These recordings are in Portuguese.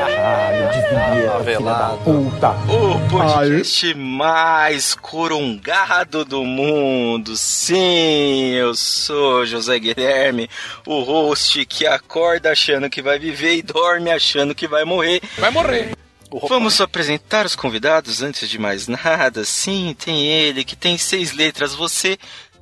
Caralho, desvia, filha da puta. O podcast mais corongado do mundo. Sim, eu sou José Guilherme, o host que acorda achando que vai viver e dorme achando que vai morrer. Vai morrer. Vamos apresentar os convidados antes de mais nada. Sim, tem ele que tem seis letras. Você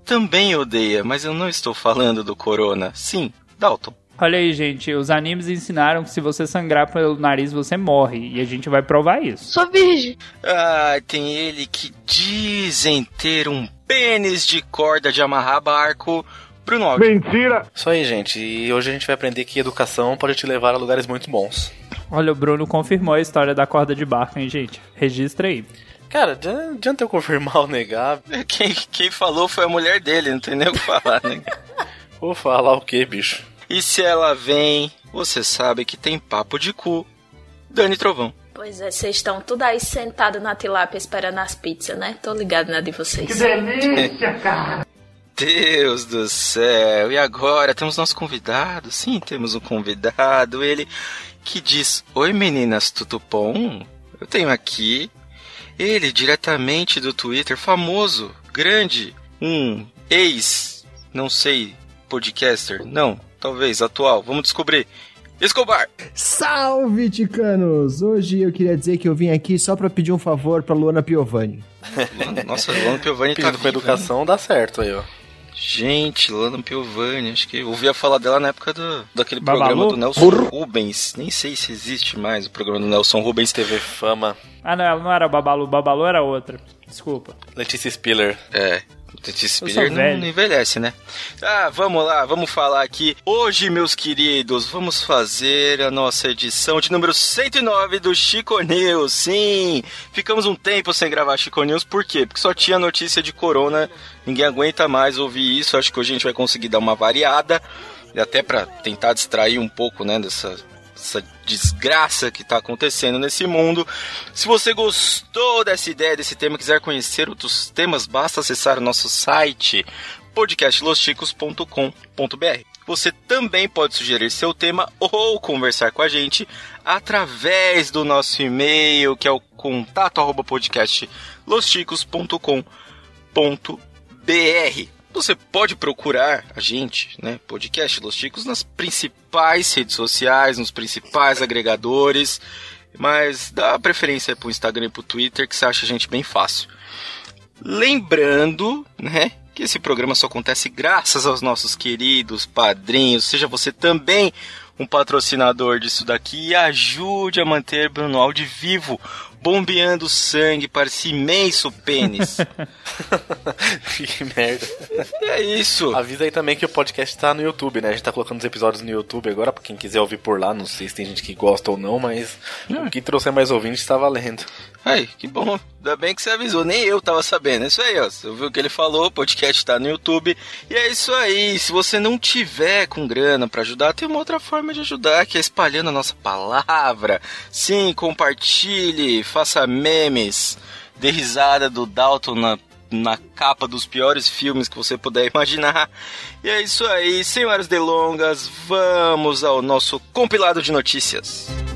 também odeia, mas eu não estou falando do Corona. Sim, Dalton. Olha aí, gente, os animes ensinaram que se você sangrar pelo nariz, você morre. E a gente vai provar isso. Sou virgem. Ah, tem ele que dizem ter um pênis de corda de amarrar barco. Bruno Alves. Isso aí, gente. E hoje a gente vai aprender que educação pode te levar a lugares muito bons. Olha, o Bruno confirmou a história da corda de barco, hein, gente? Registra aí. Cara, adi- adianta eu confirmar ou negar? Quem, quem falou foi a mulher dele, não tem nem o que falar, né? Vou falar o que, bicho? E se ela vem, você sabe que tem papo de cu. Dani Trovão. Pois é, vocês estão tudo aí sentado na tilápia esperando as pizzas, né? Tô ligado na de vocês. Deus do céu! E agora temos nosso convidado? Sim, temos um convidado. Ele que diz: Oi meninas, tudo bom? Eu tenho aqui ele diretamente do Twitter, famoso, grande, um ex, não sei, podcaster, não, talvez atual, vamos descobrir. Escobar! Salve, ticanos! Hoje eu queria dizer que eu vim aqui só pra pedir um favor pra Luana Piovani. Nossa, Lano Piovani tá Pedindo com educação dá certo aí, ó. Gente, Lana Piovani, acho que eu ouvia falar dela na época do, daquele Babalu? programa do Nelson Rubens. Nem sei se existe mais o programa do Nelson Rubens. TV Fama, Ah, não, ela não era Babalu. Babalu era outra. Desculpa. Letícia Spiller. É, o sou Spiller não, envelhece, né? Ah, vamos lá, vamos falar aqui. Hoje, meus queridos, vamos fazer a nossa edição de número 109 do Chico News. Sim, ficamos um tempo sem gravar Chico News, por quê? Porque só tinha notícia de corona, ninguém aguenta mais ouvir isso. Acho que hoje a gente vai conseguir dar uma variada, e até pra tentar distrair um pouco, né, dessa essa desgraça que está acontecendo nesse mundo. Se você gostou dessa ideia, desse tema, quiser conhecer outros temas, basta acessar o nosso site podcastlosticos.com.br. Você também pode sugerir seu tema ou conversar com a gente através do nosso e-mail, que é o contato. Você pode procurar a gente, né, Podcast Los Chicos, nas principais redes sociais, nos principais agregadores, mas dá preferência pro Instagram e pro Twitter, que você acha a gente bem fácil. Lembrando, né, que esse programa só acontece graças aos nossos queridos padrinhos. Seja você também um patrocinador disso daqui e ajude a manter Bruno Aldi vivo, bombeando sangue para esse imenso pênis. que merda. é isso. Avisa aí também que o podcast tá no YouTube, né? A gente tá colocando os episódios no YouTube agora, pra quem quiser ouvir por lá. Não sei se tem gente que gosta ou não, mas o que trouxer mais ouvintes tá valendo. Ai, que bom. Ainda bem que você avisou. Nem eu tava sabendo. É isso aí, ó. Você ouviu o que ele falou, o podcast tá no YouTube. E é isso aí. Se você não tiver com grana pra ajudar, tem uma outra forma de ajudar, que é espalhando a nossa palavra. Sim, compartilhe, faça memes, dê risada do Dalton na na capa dos piores filmes que você puder imaginar. E é isso aí, sem mais delongas, vamos ao nosso compilado de notícias.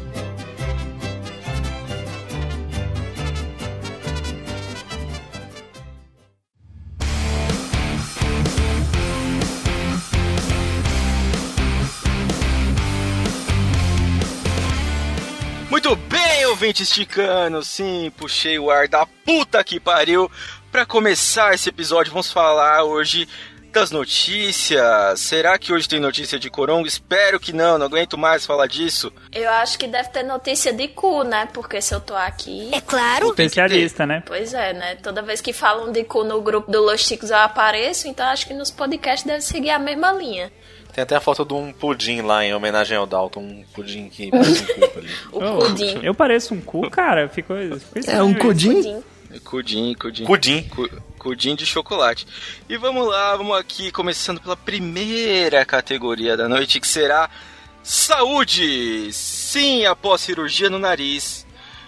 Ouvintes ticanos, sim, puxei o ar da puta que pariu. Pra começar esse episódio, vamos falar hoje das notícias. Será que hoje tem notícia de Corongo? Espero que não, não aguento mais falar disso. Eu acho que deve ter notícia de cu, né? Porque se eu tô aqui. É claro. Especialista, né? Pois é, né? Toda vez que falam de cu no grupo do Los Chicos eu apareço, então acho que nos podcasts deve seguir a mesma linha. Tem até a foto de um pudim lá em homenagem ao Dalton, um pudim que parece um cuco ali. O Oh, pudim. Eu pareço um cu, cara. Ficou, ficou É um cudim? Pudim. Cudim, cudim. Pudim. Cu- Cudim de chocolate. E vamos lá, vamos aqui, começando pela primeira categoria da noite, que será Saúde! Sim, após cirurgia no nariz,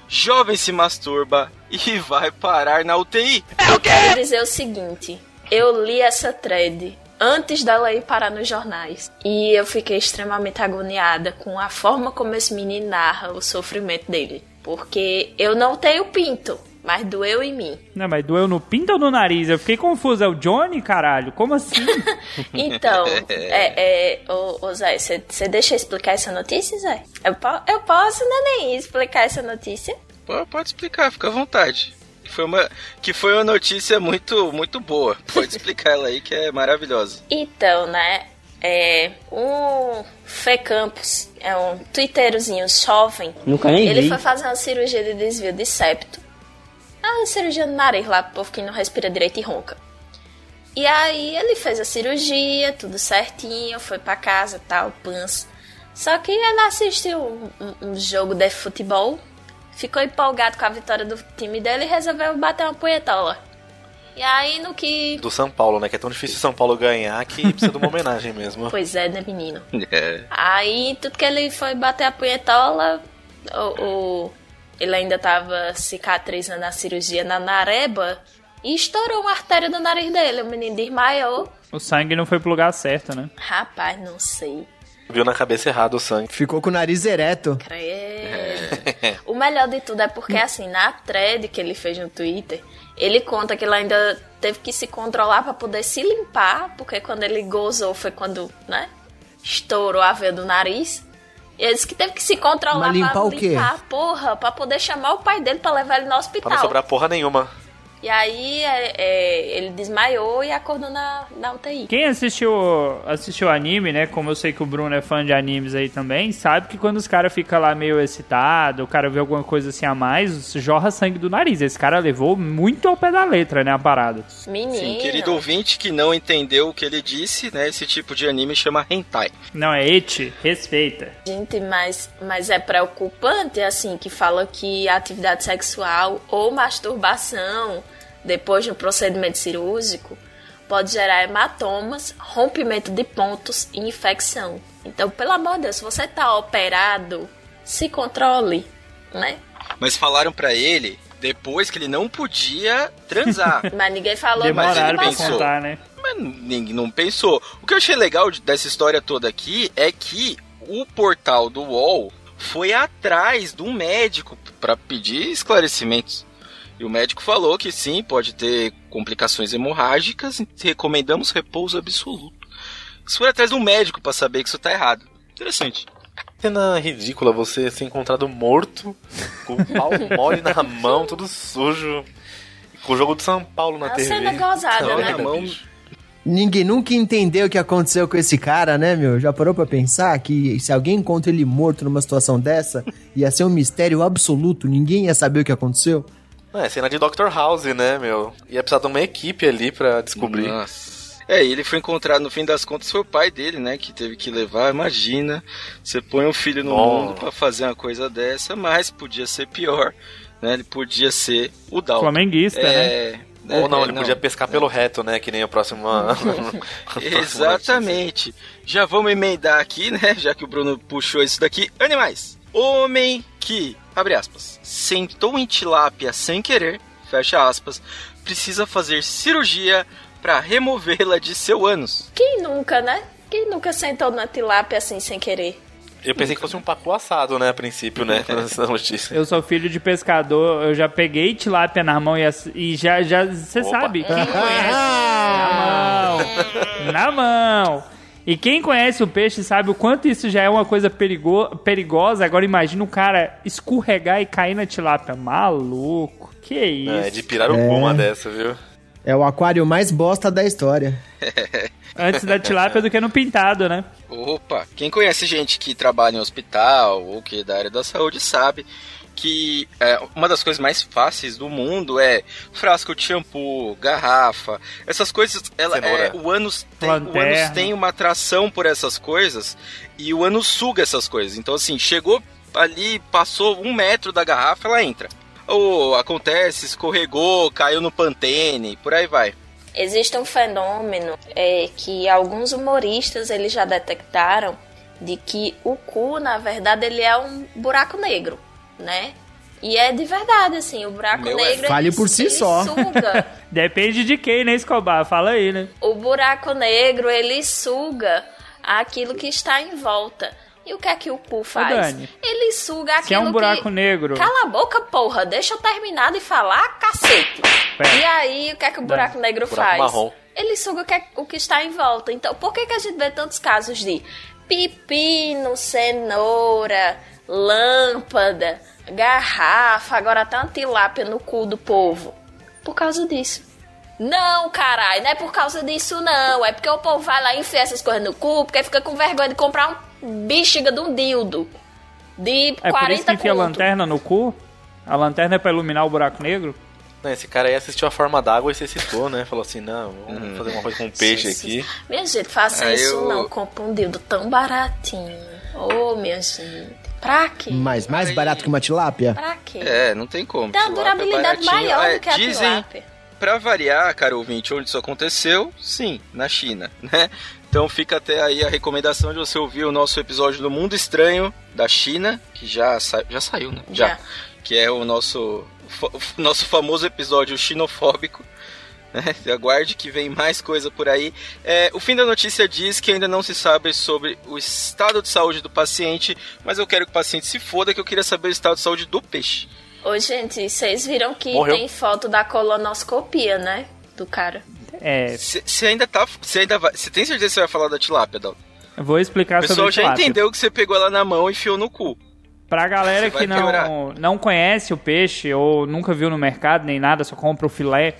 jovem se masturba e vai parar na UTI. Eu quero dizer o seguinte: eu li essa thread antes dela ir parar nos jornais. E eu fiquei extremamente agoniada com a forma como esse menino narra o sofrimento dele. Porque eu não tenho pinto. Mas doeu em mim. Não, mas doeu no pinto ou no nariz? Eu fiquei confuso. É o Johnny, caralho? Como assim? então, é, é, ô, ô Zé, você deixa eu explicar essa notícia, Zé? Eu, eu posso, neném, explicar essa notícia? Pode explicar, fica à vontade. Foi uma, que foi uma notícia muito, muito boa. Pode explicar ela aí, que é maravilhosa. Então, né? É, um Fê Campos, é um twitteirozinho jovem. Nunca nem Ele vi. foi fazer uma cirurgia de desvio de septo a cirurgia no nariz lá, pro povo que não respira direito e ronca. E aí ele fez a cirurgia, tudo certinho, foi pra casa tal, pans. Só que ele assistiu um, um, um, jogo de futebol, ficou empolgado com a vitória do time dele e resolveu bater uma punhetola. E aí no que. Do São Paulo, né? Que é tão difícil São Paulo ganhar que precisa de uma homenagem mesmo. Pois é, né, menino? É. Aí tudo que ele foi bater a punhetola, o, o ele ainda tava cicatrizando a cirurgia na nareba e estourou uma artéria do nariz dele. O menino desmaiou. O sangue não foi pro lugar certo, né? Rapaz, não sei. Viu na cabeça errado o sangue. Ficou com o nariz ereto. Credo. o melhor de tudo é porque, assim, na thread que ele fez no Twitter, ele conta que ele ainda teve que se controlar para poder se limpar, porque quando ele gozou foi quando, né, estourou a veia do nariz. E ele disse que teve que se controlar Mas limpar pra o quê? limpar, porra, pra poder chamar o pai dele pra levar ele no hospital. Pra não sobrar porra nenhuma. E aí é, é, ele desmaiou e acordou na, na UTI. Quem assistiu assistiu anime, né? Como eu sei que o Bruno é fã de animes aí também, sabe que quando os caras ficam lá meio excitado, o cara vê alguma coisa assim a mais, jorra sangue do nariz. Esse cara levou muito ao pé da letra, né? A parada. Menino. Sim, querido ouvinte que não entendeu o que ele disse, né? Esse tipo de anime chama hentai. Não, é eti, respeita. Gente, mas, mas é preocupante, assim, que fala que atividade sexual ou masturbação depois de um procedimento cirúrgico pode gerar hematomas, rompimento de pontos e infecção. Então, pelo amor de Deus, se você tá operado, se controle, né? Mas falaram para ele depois que ele não podia transar. Mas ninguém falou Demoraram pra pensou. contar, né? Mas ninguém não pensou. O que eu achei legal dessa história toda aqui é que o portal do UOL foi atrás de um médico para pedir esclarecimentos. E o médico falou que sim, pode ter complicações hemorrágicas, e recomendamos repouso absoluto. Isso foi atrás de um médico para saber que isso tá errado. Interessante. Cena ridícula você ser encontrado morto, com o pau mole na mão, tudo sujo. Com o jogo do São Paulo na É TV. cena gozada, Tá né? doida, mão- bicho. Ninguém nunca entendeu o que aconteceu com esse cara, né, meu? Já parou pra pensar que se alguém encontra ele morto numa situação dessa, ia ser um mistério absoluto, ninguém ia saber o que aconteceu? Não, é cena de Dr. House, né, meu? Ia precisar de uma equipe ali pra descobrir. Nossa. É, e ele foi encontrado, no fim das contas, foi o pai dele, né? Que teve que levar. Imagina, você põe um filho no Nossa. mundo pra fazer uma coisa dessa, mas podia ser pior, né? Ele podia ser o Dalton. Flamenguista, né? É, Ou não, é, ele podia pescar pelo reto, né? Que nem o próximo. Exatamente. Já vamos emendar aqui, né? Já que o Bruno puxou isso daqui. Animais. Homem que, abre aspas, sentou em tilápia sem querer, fecha aspas, precisa fazer cirurgia para removê-la de seu ânus. Quem nunca, né? Quem nunca sentou na tilápia assim sem querer? Eu pensei que fosse um pacu assado, né, a princípio, né? Essa notícia. Eu sou filho de pescador, eu já peguei tilápia na mão e, e já, já, você sabe, quem conhece, na mão, na mão. E quem conhece o peixe sabe o quanto isso já é uma coisa perigo, perigosa. Agora imagina o cara escorregar e cair na tilápia. Maluco, que isso. É, de pirarucu uma dessa, viu? É o aquário mais bosta da história. Antes da tilápia do que no pintado, né? Opa, quem conhece gente que trabalha em hospital ou que é da área da saúde sabe que é, uma das coisas mais fáceis do mundo é frasco de shampoo, garrafa, essas coisas. Ela, é, o, ânus tem, o tem uma atração por essas coisas e o ânus suga essas coisas. Então, assim, chegou ali, passou um metro da garrafa, ela entra. Ou acontece, escorregou, caiu no pantene, por aí vai. Existe um fenômeno é, que alguns humoristas eles já detectaram de que o cu, na verdade, ele é um buraco negro, né? E é de verdade, assim, o buraco Meu é negro. fale ele- por si ele só. Suga. Depende de quem, né, Escobar? Fala aí, né? o buraco negro, ele suga aquilo que está em volta. E o que é que o cu faz? Dani, ele suga aquilo Se é um buraco que... negro. Cala a boca, porra. Deixa eu terminar de falar, cacete. Pera. E aí, o que é que o buraco negro Buraco faz? marrom. Ele suga o que, é- o que está em volta. Então, por que, que a gente vê tantos casos de pepino, cenoura, lâmpada, garrafa, agora até uma tilápia no cu do povo? Por causa disso. Não, caralho, não é por causa disso, não. É porque o povo vai lá e enfia essas coisas no cu, porque fica com vergonha de comprar um bexiga de um dildo. De É por 40 isso que enfia a lanterna no cu? A lanterna é pra iluminar o buraco negro? Não, esse cara aí assistiu a forma d'água e se citou, né? Falou assim, não, vamos fazer uma coisa com um peixe aqui. Minha gente, faça Aí isso eu- não. Compra um dildo tão baratinho. Ô, minha gente. Pra quê? Mas mais barato que uma tilápia? Pra quê? É, não tem como. Tem uma é durabilidade baratinho. maior É, do que a dizem, tilápia. Pra variar, caro ouvinte, onde isso aconteceu? Sim, na China, né? Então fica até aí a recomendação de você ouvir o nosso episódio do Mundo Estranho da China, que já, sa já saiu, né? Já. Que é o nosso, nosso famoso episódio xenofóbico. Né? Aguarde que vem mais coisa por aí. É, o fim da notícia diz que ainda não se sabe sobre o estado de saúde do paciente, mas eu quero que o paciente se foda, que eu queria saber o estado de saúde do peixe. Ô, gente, vocês viram que Morreu. tem foto da colonoscopia, né? Do cara. É, Você ainda tá. Você ainda vai. Você tem certeza que você vai falar da tilápia, Dal? eu vou explicar O pessoal sobre já tilápia. entendeu que você pegou ela na mão e enfiou no cu. Pra galera que não, não conhece o peixe ou nunca viu no mercado nem nada, só compra o filé,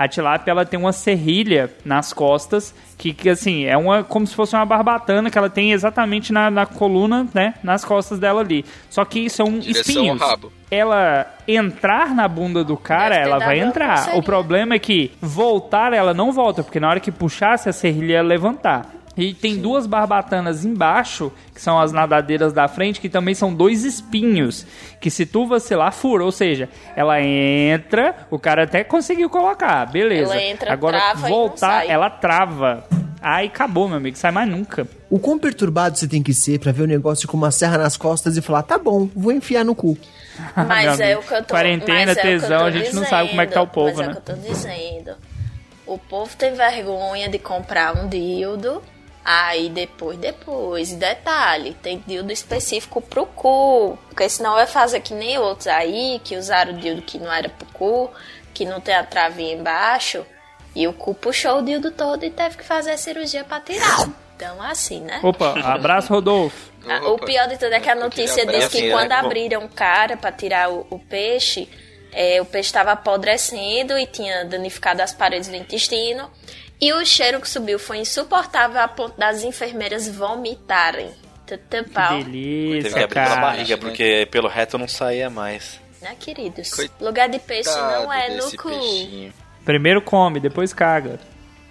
a tilápia ela tem uma serrilha nas costas que, que, assim, é uma como se fosse uma barbatana que ela tem exatamente na, na coluna, né, nas costas dela ali. Só que são Direção espinhos. ao rabo. Ela entrar na bunda do cara, ela vai entrar. O problema é que voltar ela não volta, porque na hora que puxasse a serrilha ia levantar. E tem duas barbatanas embaixo, que são as nadadeiras da frente, que também são dois espinhos. Que se tu vacilar, fura. Ou seja, ela entra, o cara até conseguiu colocar, beleza. Ela entra, Agora, trava e não voltar, sai. ela trava. Aí acabou, meu amigo, sai mais nunca. O quão perturbado você tem que ser pra ver o negócio com uma serra nas costas e falar, tá bom, vou enfiar no cu. Mas Meu é o que eu tô quarentena, mas é tesão, tô a gente não sabe como é que tá o dizendo, povo, mas é né? o que eu tô dizendo. O povo tem vergonha de comprar um dildo. Aí depois, depois, detalhe, tem dildo específico pro cu. Porque senão vai fazer que nem outros aí, que usaram o dildo que não era pro cu, que não tem a travinha embaixo. E o cu puxou o dildo todo e teve que fazer a cirurgia pra tirar. Então, assim, né? Opa, abraço, Rodolfo. Ah, O pior de tudo é que a Eu notícia diz que Assim, quando é, bom. abriram o cara pra tirar o, o peixe, é, o peixe estava apodrecendo e tinha danificado as paredes do intestino. E o cheiro que subiu foi insuportável a ponto das enfermeiras vomitarem. Tutã pau. Que Teve delícia, que abrir pela cara. barriga, porque pelo reto não saía mais. Né, queridos? Coitado Lugar de peixe não é no cu. peixinho. Primeiro come, depois caga.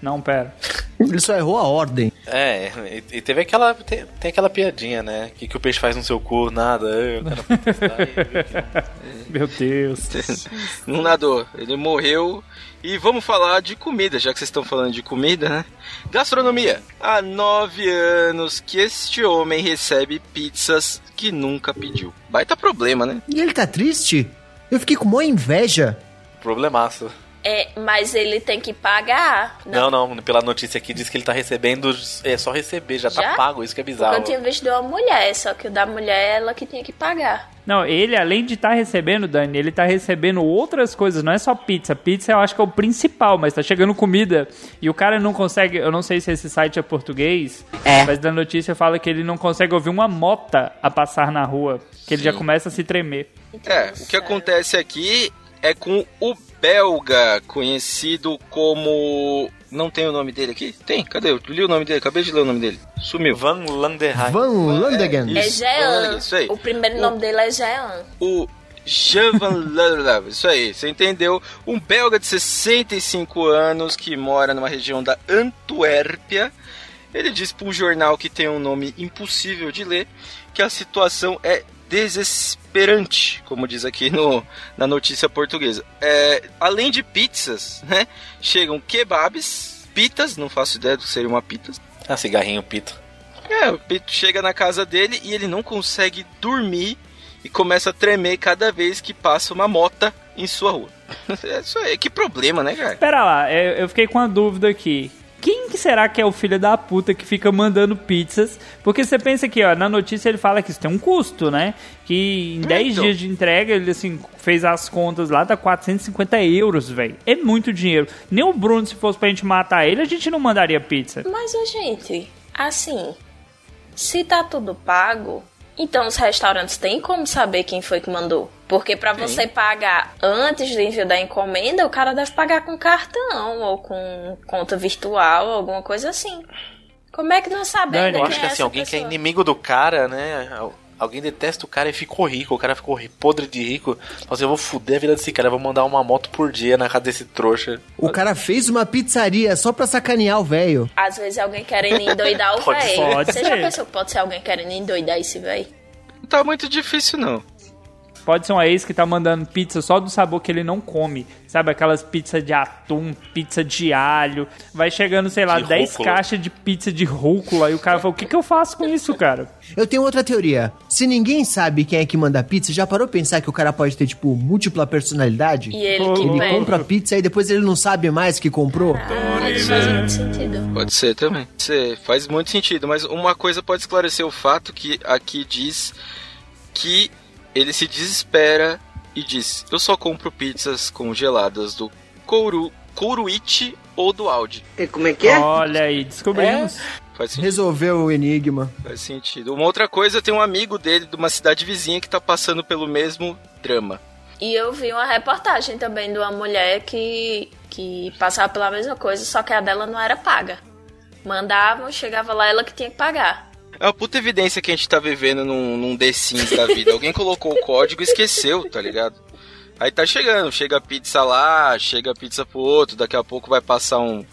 Não, pera. Ele só errou a ordem. É, e, e teve aquela. Tem, tem aquela piadinha, né? O que, que o peixe faz no seu cu? Nada. Eu não. Meu Deus. Não nadou. Ele morreu. E vamos falar de comida, já que vocês estão falando de comida, né? Gastronomia. Há nove anos que este homem recebe pizzas que nunca pediu. Baita problema, né? E ele tá triste? Eu fiquei com maior inveja. Problemaço. É, mas ele tem que pagar. Não, não, pela notícia aqui diz que ele tá recebendo. É só receber, já, tá Já? pago, isso que é Porque bizarro. eu tinha visto de uma mulher, só que o da mulher ela que tinha que pagar. Não, ele, além de estar recebendo, Dani, ele tá recebendo outras coisas, não é só pizza. Pizza eu acho que é o principal, mas tá chegando comida. E o cara não consegue, eu não sei se esse site é português, É. mas da notícia fala que ele não consegue ouvir uma mota a passar na rua, que ele já começa a se tremer. É, o que acontece aqui é com o belga, conhecido como. Não tem o nome dele aqui? Tem? Cadê? Eu li o nome dele, acabei de ler o nome dele. Sumiu. Van Landerheim. Van Landegen. É Isso, Jean. isso aí. O primeiro nome dele é Jean. o Jean Van Lalav, isso aí, você entendeu? Um belga de 65 anos que mora numa região da Antuérpia. Ele disse para um jornal que tem um nome impossível de ler que a situação é desesperante, como diz aqui no, na notícia portuguesa. É, além de pizzas, né, chegam kebabs, pitas, não faço ideia do que seria uma pita, Ah, cigarrinho pito. É, o Pito chega na casa dele e ele não consegue dormir e começa a tremer cada vez que passa uma mota em sua rua. É Isso aí, que problema, né, cara? Pera lá, eu, eu fiquei com uma dúvida aqui. Quem que será que é o filho da puta que fica mandando pizzas? Porque você pensa que, ó, na notícia ele fala que isso tem um custo, né? Que em 10 então. dias de entrega, ele, assim, fez as contas lá, dá 450 euros, velho. É muito dinheiro. Nem o Bruno, se fosse pra gente matar ele, a gente não mandaria pizza. Mas, gente, assim, se tá tudo pago, então os restaurantes têm como saber quem foi que mandou. Porque pra você pagar antes do envio da encomenda, o cara deve pagar com cartão ou com conta virtual, alguma coisa assim. Como é que não sabe Dani, ainda Eu acho é que assim, alguém que é pessoa? inimigo do cara, né? Al- Alguém detesta o cara e ficou rico. O cara ficou podre de rico. Fala assim, eu vou fuder a vida desse cara. Eu vou mandar uma moto por dia na casa desse trouxa. O cara fez uma pizzaria só pra sacanear o velho. Às vezes é alguém querendo endoidar o Pode- velho. Você já ser. pensou que pode ser alguém querendo endoidar esse velho? Não tá muito difícil, não. Pode ser uma ex que tá mandando pizza só do sabor que ele não come. Sabe, aquelas pizzas de atum, pizza de alho. Vai chegando, sei lá, De 10 rúcula. caixas de pizza de rúcula. E o cara fala, o que que eu faço com isso, cara? Eu tenho outra teoria. Se ninguém sabe quem é que manda pizza, já parou pensar que o cara pode ter, tipo, múltipla personalidade? E ele Pô, que ele compra pizza e depois ele não sabe mais que comprou? Ah, isso faz muito sentido. Pode ser também. Você faz muito sentido, mas uma coisa pode esclarecer o fato que aqui diz que ele se desespera e diz: Eu só compro pizzas congeladas do Kouru, Kouruichi ou do Audi. Olha aí, descobrimos. Faz sentido. Resolveu o enigma. Faz sentido. Uma outra coisa, tem um amigo dele de uma cidade vizinha que tá passando pelo mesmo drama. E eu vi uma reportagem também de uma mulher que, que passava pela mesma coisa, só que a dela não era paga. Mandavam, chegava lá, ela que tinha que pagar. É uma puta evidência que a gente tá vivendo num, num The Sims da vida. Alguém colocou o código e esqueceu, tá ligado? Aí tá chegando, chega a pizza lá, chega a pizza pro outro, daqui a pouco vai passar um,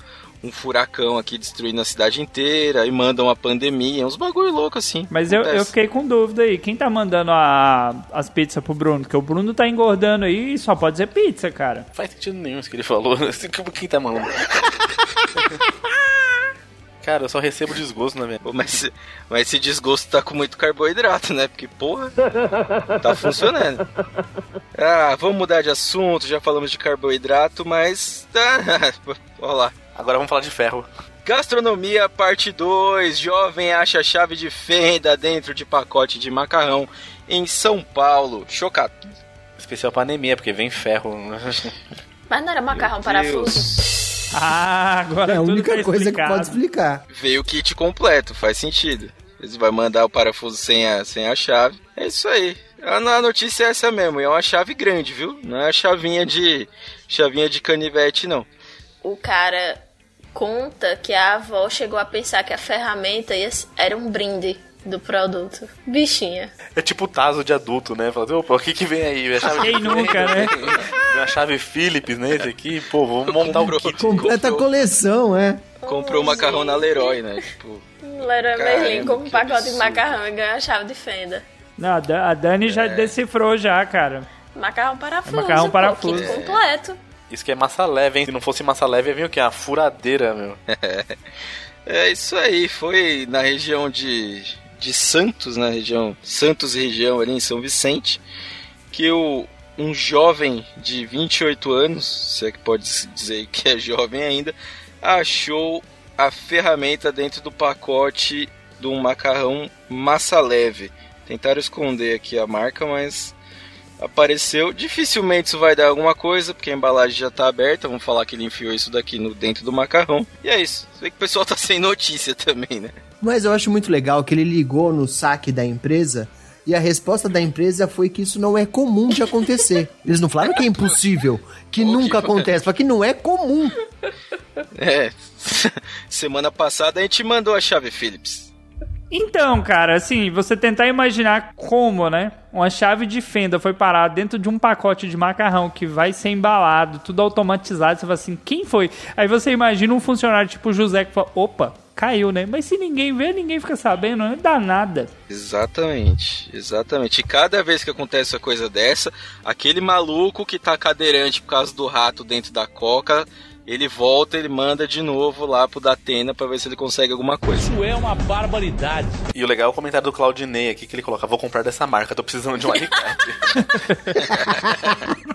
um furacão aqui destruindo a cidade inteira, aí manda uma pandemia, uns bagulho louco assim. Mas eu, eu fiquei com dúvida aí. Quem tá mandando a- as pizzas pro Bruno? Porque o Bruno tá engordando aí e só pode ser pizza, cara. Não faz sentido nenhum isso que ele falou. Quem tá maluco? Cara, eu só recebo desgosto na minha. Pô, Mas, mas esse desgosto tá com muito carboidrato, né? Porque, porra, tá funcionando. Ah, vamos mudar de assunto, já falamos de carboidrato, mas. Tá, olha lá. Agora vamos falar de ferro. Gastronomia, parte 2. Jovem acha chave de fenda dentro de pacote de macarrão em São Paulo. Chocado. Especial pra anemia, porque vem ferro. Mas não era macarrão parafuso? Ah, agora É a tudo única tá coisa que pode explicar. Veio o kit completo, faz sentido. Você vai mandar o parafuso sem a, sem a chave. É isso aí. A, a notícia é essa mesmo. e É uma chave grande, viu? Não é a chavinha de. chavinha de canivete, não. O cara conta que a avó chegou a pensar que a ferramenta ia- era um brinde do produto. Bichinha. É tipo o taso de adulto, né? Fala, assim, opa, o que que vem aí? A chave Quem nunca, né? A chave Philips, né? Esse aqui, pô, vamos montar um kit. Completa a Comprou. coleção, é. Comprou Oh, macarrão gente. na Leroy, né? Tipo. Leroy Caramba, Merlin com um pacote de absurdo. macarrão e ganhou a chave de fenda. Não, a Da- a Dani É. já decifrou já, cara. Macarrão parafuso. Macarrão pô, parafuso. kit completo. Isso que é massa leve, hein? Se não fosse massa leve, ia vir o quê? Uma furadeira, meu. É isso aí. Foi na região de, de Santos, na região. Santos região ali em São Vicente. Que o, um jovem de 28 anos, se é que pode dizer que é jovem ainda, achou a ferramenta dentro do pacote um macarrão massa leve. Tentaram esconder aqui a marca, mas apareceu. Dificilmente isso vai dar alguma coisa, porque a embalagem já tá aberta. Vamos falar que ele enfiou isso daqui no dentro do macarrão. E é isso. Você vê que o pessoal tá sem notícia também, né? Mas eu acho muito legal que ele ligou no saque da empresa e a resposta da empresa foi que isso não é comum de acontecer. Eles não falaram que é impossível, que nunca acontece, falaram que não é comum. É. Semana passada a gente mandou a chave Philips. Então, cara, assim, você tentar imaginar como, né? Uma chave de fenda foi parar dentro de um pacote de macarrão que vai ser embalado, tudo automatizado. Você fala assim, quem foi? Aí você imagina um funcionário tipo o José que fala, opa, caiu, né? Mas se ninguém vê, ninguém fica sabendo, não dá nada. Exatamente, exatamente. E cada vez que acontece uma coisa dessa, aquele maluco que tá cadeirante por causa do rato dentro da coca ele volta, ele manda de novo lá pro Datena pra ver se ele consegue alguma coisa. Isso é uma barbaridade. E o legal é o comentário do Claudinei aqui, que ele coloca, vou comprar dessa marca, tô precisando de um alicate.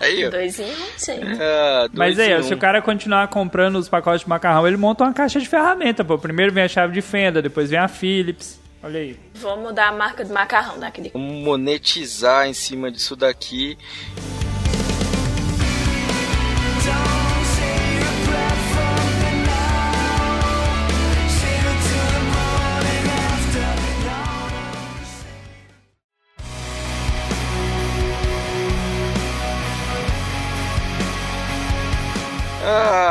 Aí, ó. Dois em um. Ah, dois Mas aí, em ó, um. se o cara continuar comprando os pacotes de macarrão, ele monta uma caixa de ferramenta, pô. Primeiro vem a chave de fenda, depois vem a Philips. Olha aí. Vou mudar a marca de macarrão daqui de Vamos monetizar em cima disso daqui.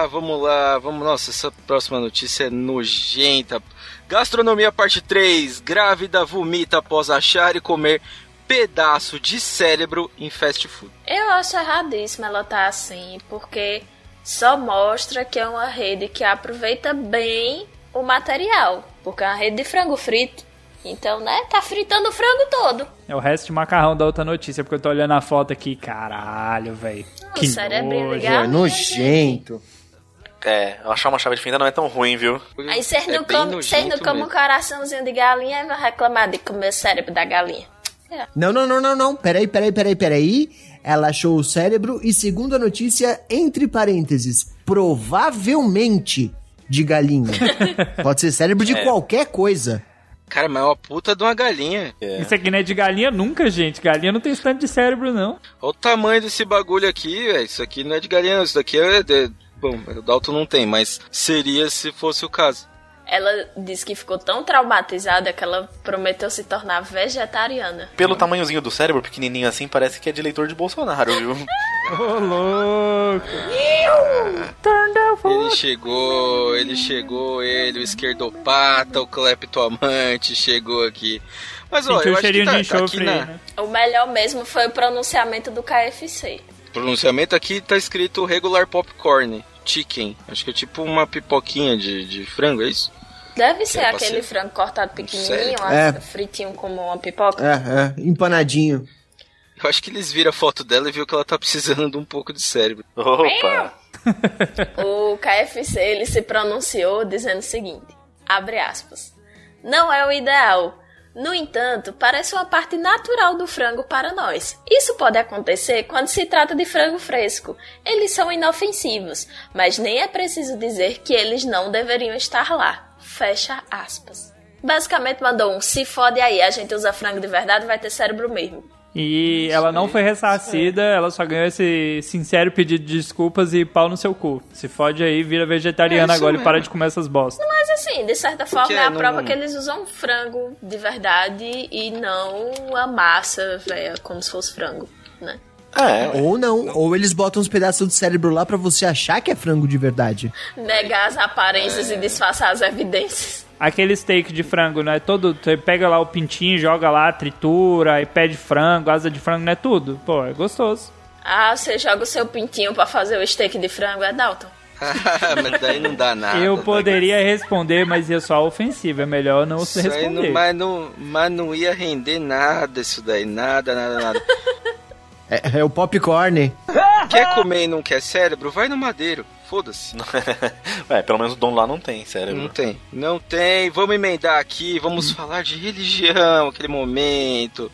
Vamos lá, vamos. Nossa, essa próxima notícia é nojenta. Gastronomia parte 3. Grávida vomita após achar e comer pedaço de cérebro em fast food. Eu acho erradíssimo ela tá assim, porque só mostra que é uma rede que aproveita bem o material. Porque é uma rede de frango frito. Então, né, tá fritando o frango todo. É o resto de macarrão da outra notícia, porque eu tô olhando a foto aqui. Caralho, velho. O cerebrinho nojo. É nojento. É, achar uma chave de fenda não é tão ruim, viu? Aí vocês É não vocês não nojento comem um mesmo. coraçãozinho de galinha e vão reclamar de comer o cérebro da galinha. Não, não, não, não, não. Peraí, peraí, peraí, peraí. Ela achou o cérebro e, segundo a notícia, entre parênteses, provavelmente de galinha. Pode ser cérebro de qualquer coisa. Cara, mas é uma puta de uma galinha. Isso aqui não é de galinha nunca, gente. Galinha não tem tanto de cérebro, não. Olha o tamanho desse bagulho aqui, velho. Isso aqui não é de galinha, não. Isso daqui é. de- Bom, o Dalton não tem, mas seria se fosse o caso. Ela disse que ficou tão traumatizada que ela prometeu se tornar vegetariana. Pelo tamanhozinho do cérebro, pequenininho assim, parece que é de eleitor de Bolsonaro, viu? Ô, louco. Ele chegou, ele chegou, ele, o esquerdopata, o cleptoamante, chegou aqui. Mas olha, Sentiu eu o acho que tá, tá aqui na né? O melhor mesmo foi o pronunciamento do KFC. Pronunciamento aqui tá escrito regular popcorn, chicken. Acho que é tipo uma pipoquinha de, de frango, é isso? Deve ser pra aquele ser. frango cortado pequenininho? É. fritinho como uma pipoca. É, é, empanadinho. Eu acho que eles viram a foto dela e viu que ela tá precisando de um pouco de cérebro. Opa! O KFC ele se pronunciou dizendo o seguinte: abre aspas. Não é o ideal. No entanto, parece uma parte natural do frango para nós. Isso pode acontecer quando se trata de frango fresco. Eles são inofensivos, mas nem é preciso dizer que eles não deveriam estar lá. Fecha aspas. Basicamente mandou um se fode aí, a gente usa frango de verdade, vai ter cérebro mesmo. E ela não foi ressarcida, ela só ganhou esse sincero pedido de desculpas e pau no seu cu. Se fode aí, vira vegetariana É isso agora e mesmo. para de comer essas bostas. Mas assim, de certa forma é a não- prova que eles usam frango de verdade e não a massa, velha, como se fosse frango, né? É, Ou não, ou eles botam uns pedaços de cérebro lá pra você achar que é frango de verdade. Negar as aparências e disfarçar as evidências. Aquele steak de frango, não é todo. Você pega lá o pintinho, joga lá, tritura, e pé de frango, asa de frango, não é tudo? Pô, é gostoso. Ah, você joga o seu pintinho pra fazer o steak de frango, é Dalton. mas daí não dá nada. Eu né? poderia responder, mas ia só ofensivo. É melhor não se Isso aí não, responder. mas, não, mas não ia render nada isso daí. Nada, nada, nada. É, é o popcorn. quer comer e não quer cérebro? Vai no madeiro. Foda-se. é, pelo menos o dono lá não tem cérebro. Não tem. Não tem. Vamos emendar aqui. Vamos falar de religião. Aquele momento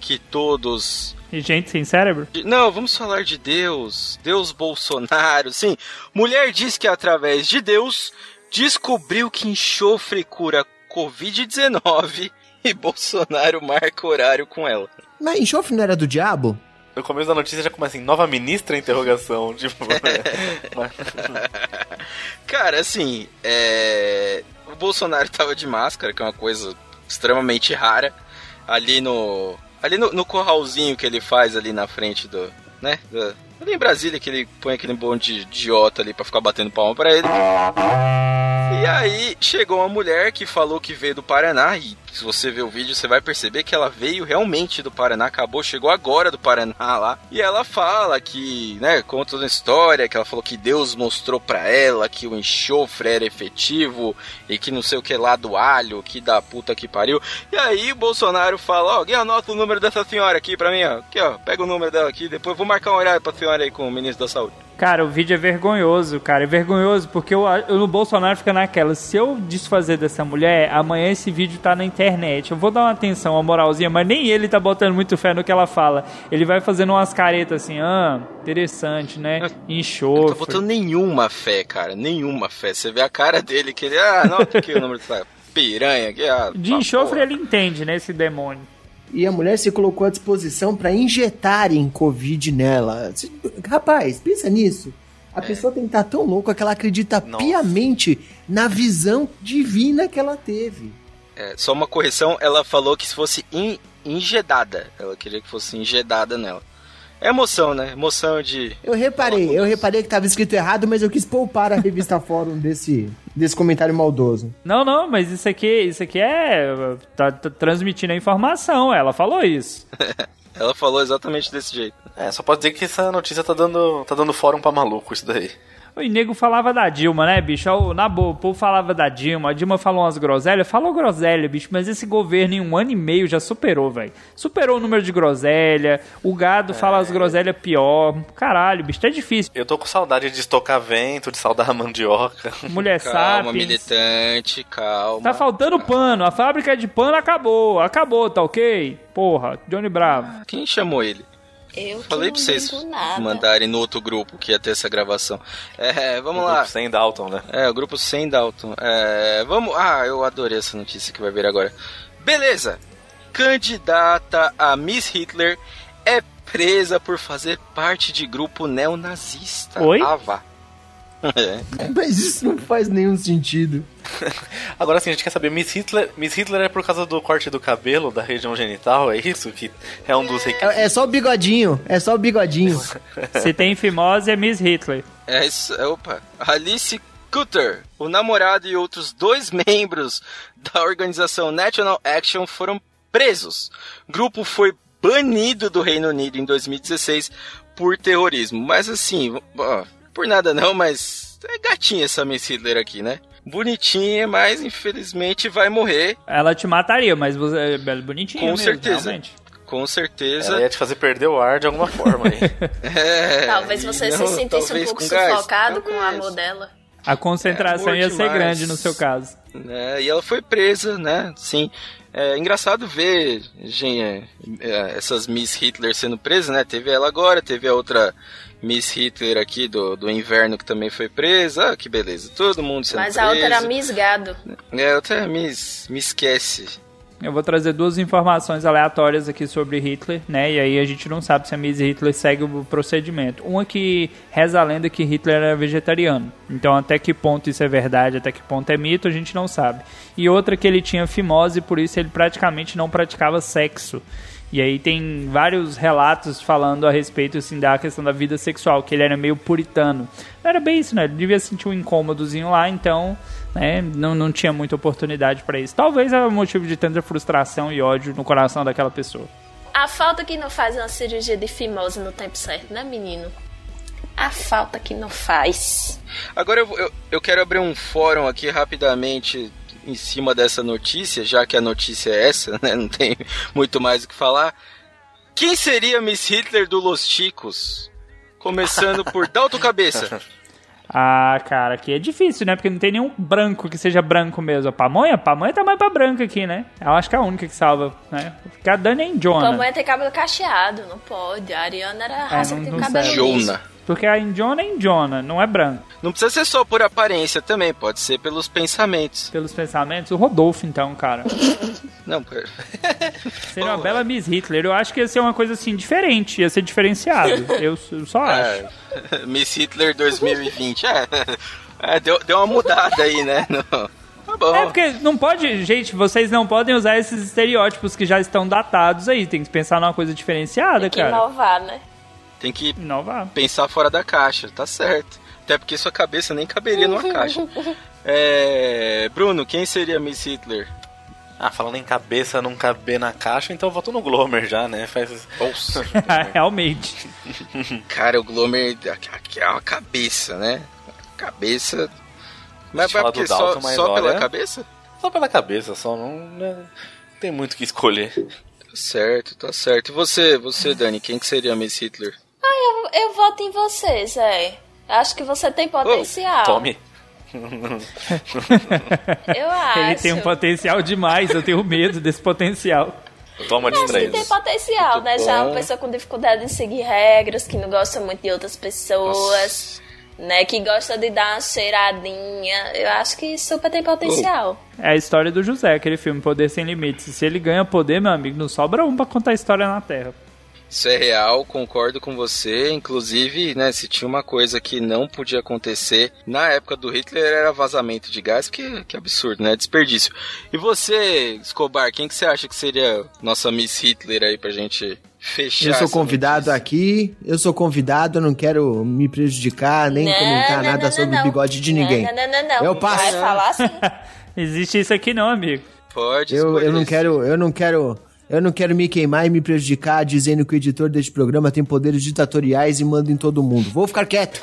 que todos. E gente sem cérebro? Não, vamos falar de Deus. Deus Bolsonaro. Sim. Mulher diz que através de Deus descobriu que enxofre cura Covid-19 e Bolsonaro marca horário com ela. Mas enxofre não era do diabo? No começo da notícia já começa assim, nova ministra, interrogação. Tipo, mas- Cara, assim, é... o Bolsonaro tava de máscara, que é uma coisa extremamente rara, ali no. Ali no, no corralzinho que ele faz ali na frente do. né? do- ali em Brasília, que ele põe aquele bonde de idiota ali pra ficar batendo palma pra ele. E aí chegou uma mulher que falou que veio do Paraná, e se você ver o vídeo, você vai perceber que ela veio realmente do Paraná, acabou, chegou agora do Paraná lá. E ela fala que, né, conta toda a história, que ela falou que Deus mostrou pra ela que o enxofre era efetivo e que não sei o que lá do alho, que da puta que pariu. E aí o Bolsonaro fala, ó, alguém anota o número dessa senhora aqui pra mim, ó. Aqui, ó, pega o número dela aqui, depois vou marcar um horário pra senhora aí com o ministro da saúde. Cara, o vídeo é vergonhoso, cara. É vergonhoso porque eu, eu no Bolsonaro fica naquela. Se eu desfazer dessa mulher, amanhã esse vídeo tá na internet. Eu vou dar uma atenção, uma moralzinha, mas nem ele tá botando muito fé no que ela fala. Ele vai fazendo umas caretas assim, ah, interessante, né? Não Enxofre. tô botando nenhuma fé, cara. Nenhuma fé. Você vê a cara dele que ele. Ah, não, aqui o número da piranha. Aqui, ah, De tá enxofre porra. ele entende, né? Esse demônio. E a mulher se colocou à disposição para injetarem Covid nela. Rapaz, pensa nisso. A pessoa tem que estar tão louca que ela acredita Nossa. piamente na visão divina que ela teve. É, só uma correção, ela falou que se fosse in, ingedada. Ela queria que fosse ingedada nela. É emoção, né? Emoção de. Eu reparei, eu reparei que estava escrito errado, mas eu quis poupar a revista Fórum desse, desse comentário maldoso. Não, não, mas isso aqui, isso aqui é. Tá, tá transmitindo a informação. Ela falou isso. Ela falou exatamente desse jeito. É, só pode dizer que essa notícia tá dando, tá dando fórum pra maluco, isso daí. O nego falava da Dilma, né, bicho? Na boa, o povo falava da Dilma. A Dilma falou umas groselhas. Falou groselha, bicho, mas esse governo em um ano e meio já superou, velho. Superou o número de groselha. O gado fala as groselhas pior. Caralho, bicho, tá difícil. Eu tô com saudade de estocar vento, de saudar a mandioca. Mulher Calma, sapiens. militante, calma. Tá faltando pano. A fábrica de pano acabou. Acabou, tá ok? Porra, Johnny Bravo. Quem chamou ele? Eu Falei pra vocês mandarem no outro grupo que ia ter essa gravação. É, vamos Um lá. grupo Sem Dalton, né? É, o grupo sem Dalton. É, vamos. Ah, eu adorei essa notícia que vai vir agora. Beleza. Candidata a Miss Hitler é presa por fazer parte de grupo neonazista. Oi? Ah, vá. É. Mas isso não faz nenhum sentido. Agora sim, a gente quer saber, Miss Hitler, Miss Hitler é por causa do corte do cabelo, da região genital, é isso? Que é um dos requisitos. É, é só o bigodinho, é só o bigodinho. Se tem fimose, é Miss Hitler. É isso. é, Opa. Alice Cutter, o namorado e outros dois membros da organização National Action foram presos. O grupo foi banido do Reino Unido em 2016 por terrorismo. Mas assim, ó, por nada não, mas é gatinha essa Miss Hitler aqui, né? Bonitinha, mas infelizmente vai morrer, Ela te mataria, mas você é bonitinha Com mesmo, certeza. realmente. com certeza. Ela ia te fazer perder o ar de alguma forma aí. É, Talvez você não, se sentisse um pouco com gás, sufocado com o amor dela. A concentração É, ia amor ser demais. grande no seu caso. né? E ela foi presa, né? Sim. É engraçado ver gente, é, é, essas Miss Hitler sendo presas, né? Teve ela agora, teve a outra Miss Hitler aqui do, do inverno que também foi presa. Ah, que beleza. Todo mundo sendo Mas preso. a outra era Miss Gado. É, a outra é Miss, me esquece. Eu vou trazer duas informações aleatórias aqui sobre Hitler, né? E aí a gente não sabe se a Miss Hitler segue o procedimento. Uma que reza a lenda que Hitler era vegetariano. Então até que ponto isso é verdade, até que ponto é mito, a gente não sabe. E outra que ele tinha fimose, por isso ele praticamente não praticava sexo. E aí tem vários relatos falando a respeito assim, da questão da vida sexual, que ele era meio puritano. Não era bem isso, né? Ele devia sentir um incômodozinho lá, então né, não, não tinha muita oportunidade pra isso. Talvez é o motivo de tanta frustração e ódio no coração daquela pessoa. A falta que não faz uma cirurgia de fimose no tempo certo, né, menino? A falta que não faz. Agora eu, eu, eu quero abrir um fórum aqui rapidamente em cima dessa notícia, já que a notícia é essa, né? Não tem muito mais o que falar. Quem seria Miss Hitler do Los Chicos? Começando por Dalto Cabeça. Ah, cara, aqui é difícil, né? Porque não tem nenhum branco que seja branco mesmo. A pamonha? A pamonha tá mais pra branca aqui, né? Eu acho que é a única que salva, né? Porque a Dani é Indiona. Tua mãe tem cabelo cacheado, não pode. A Ariana era a raça não- que tem cabelo. Jona. Porque a Indiona é Indiona, não é branco. Não precisa ser só por aparência também, pode ser pelos pensamentos. Pelos pensamentos, o Rodolfo, então, cara. Não, pera. Seria uma bela Miss Hitler. Eu acho que ia ser uma coisa assim diferente, ia ser diferenciado. Eu, eu só acho. É, Miss Hitler 2020. É, é, deu, deu uma mudada aí, né? No- Tá bom. É porque não pode, gente, vocês não podem usar esses estereótipos que já estão datados aí. Tem que pensar numa coisa diferenciada, Que cara. inovar, né? Tem que Inovar. pensar fora da caixa, tá certo. Até porque sua cabeça nem caberia numa caixa. É, Bruno, quem seria Miss Hitler? Ah, falando em cabeça não caber na caixa, então eu voto no Glomer já, né? Faz. Nossa, Realmente. cara, o Glomer aqui é uma cabeça, né? Cabeça. Mas fala porque do só, Dalton, mas só pela olha- cabeça? Só pela cabeça, só não. né? Tem muito o que escolher. Tá certo, tá certo. E você, você, Dani, quem que seria Miss Hitler? Eu, eu voto em você, Zé. Acho que você tem potencial. Tome. Eu acho. Ele tem um potencial demais, eu tenho medo desse potencial. Toma de três. tem potencial, né? Já bom. uma pessoa com dificuldade em seguir regras, que não gosta muito de outras pessoas, né? Que gosta de dar uma cheiradinha. Eu acho que super tem potencial. É a história do José, aquele filme Poder Sem Limites. Se ele ganha poder, meu amigo, não sobra um pra contar a história na Terra. Isso é real, concordo com você. Inclusive, né, se tinha uma coisa que não podia acontecer na época do Hitler era vazamento de gás, que, que absurdo, né? Desperdício. E você, Escobar, quem que você acha que seria nossa Miss Hitler aí pra gente fechar? Eu sou convidado notícia? aqui, eu sou convidado, eu não quero me prejudicar, nem comentar nada sobre o bigode de ninguém. Não, não, não, não. Eu passo. Vai falar assim. Existe isso aqui não, amigo. Pode Eu, eu não quero, eu não quero, eu não quero me queimar e me prejudicar dizendo que o editor deste programa tem poderes ditatoriais e manda em todo mundo. Vou ficar quieto.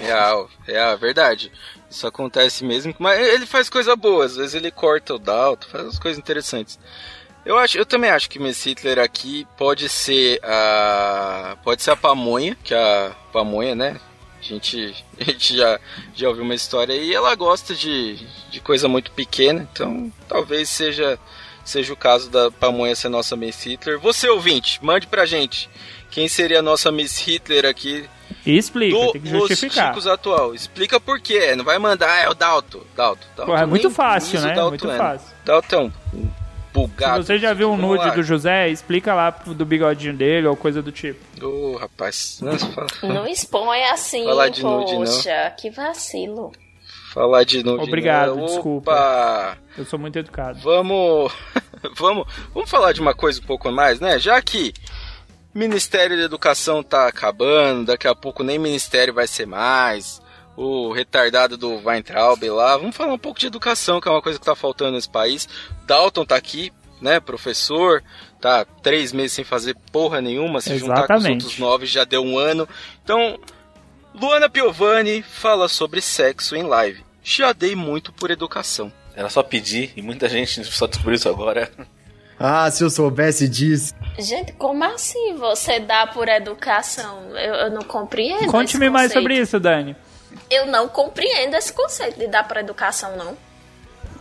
Real, real, verdade. Isso acontece mesmo, mas ele faz coisa boa, às vezes ele corta o Dalton, faz umas coisas interessantes. Eu acho, eu também acho que Miss Hitler aqui pode ser a pode ser a pamonha, que a pamonha, né? A gente, a gente já, já ouviu uma história aí, e ela gosta de, de coisa muito pequena, então talvez seja seja o caso da pamonha ser nossa Miss Hitler. Você ouvinte, mande pra gente quem seria a nossa Miss Hitler aqui E explica, do tem que justificar. Chicos atual. Explica por quê. Não vai mandar, ah, é o Dalto. Dalto. Dalto. Pô, é muito fácil, né? Dalto Muito é, fácil. Dalto é um bugado. Se você já viu um nude lá. do José, explica lá do bigodinho dele ou coisa do tipo. Ô, rapaz. Não, fala- Não expõe assim, Falar de nude, não. poxa. Que vacilo. Falar de nude. Obrigado, não. desculpa. Eu sou muito educado. Vamos, vamos, vamos falar de uma coisa um pouco mais, né? Já que Ministério da Educação tá acabando, daqui a pouco nem Ministério vai ser mais. O retardado do Weintraub lá, vamos falar um pouco de educação, que é uma coisa que tá faltando nesse país. Dalton tá aqui, né, professor, tá três meses sem fazer porra nenhuma, se juntar com os Exatamente. outros nove já deu um ano. Então, Luana Piovani fala sobre sexo em live. Já dei muito por educação. Era só pedir e muita gente só descobriu isso agora. Ah, se eu soubesse disso. Gente, como assim você dá por educação? Eu, eu não compreendo. Conte-me mais sobre isso, Dani. Eu não compreendo esse conceito de dar por educação, não.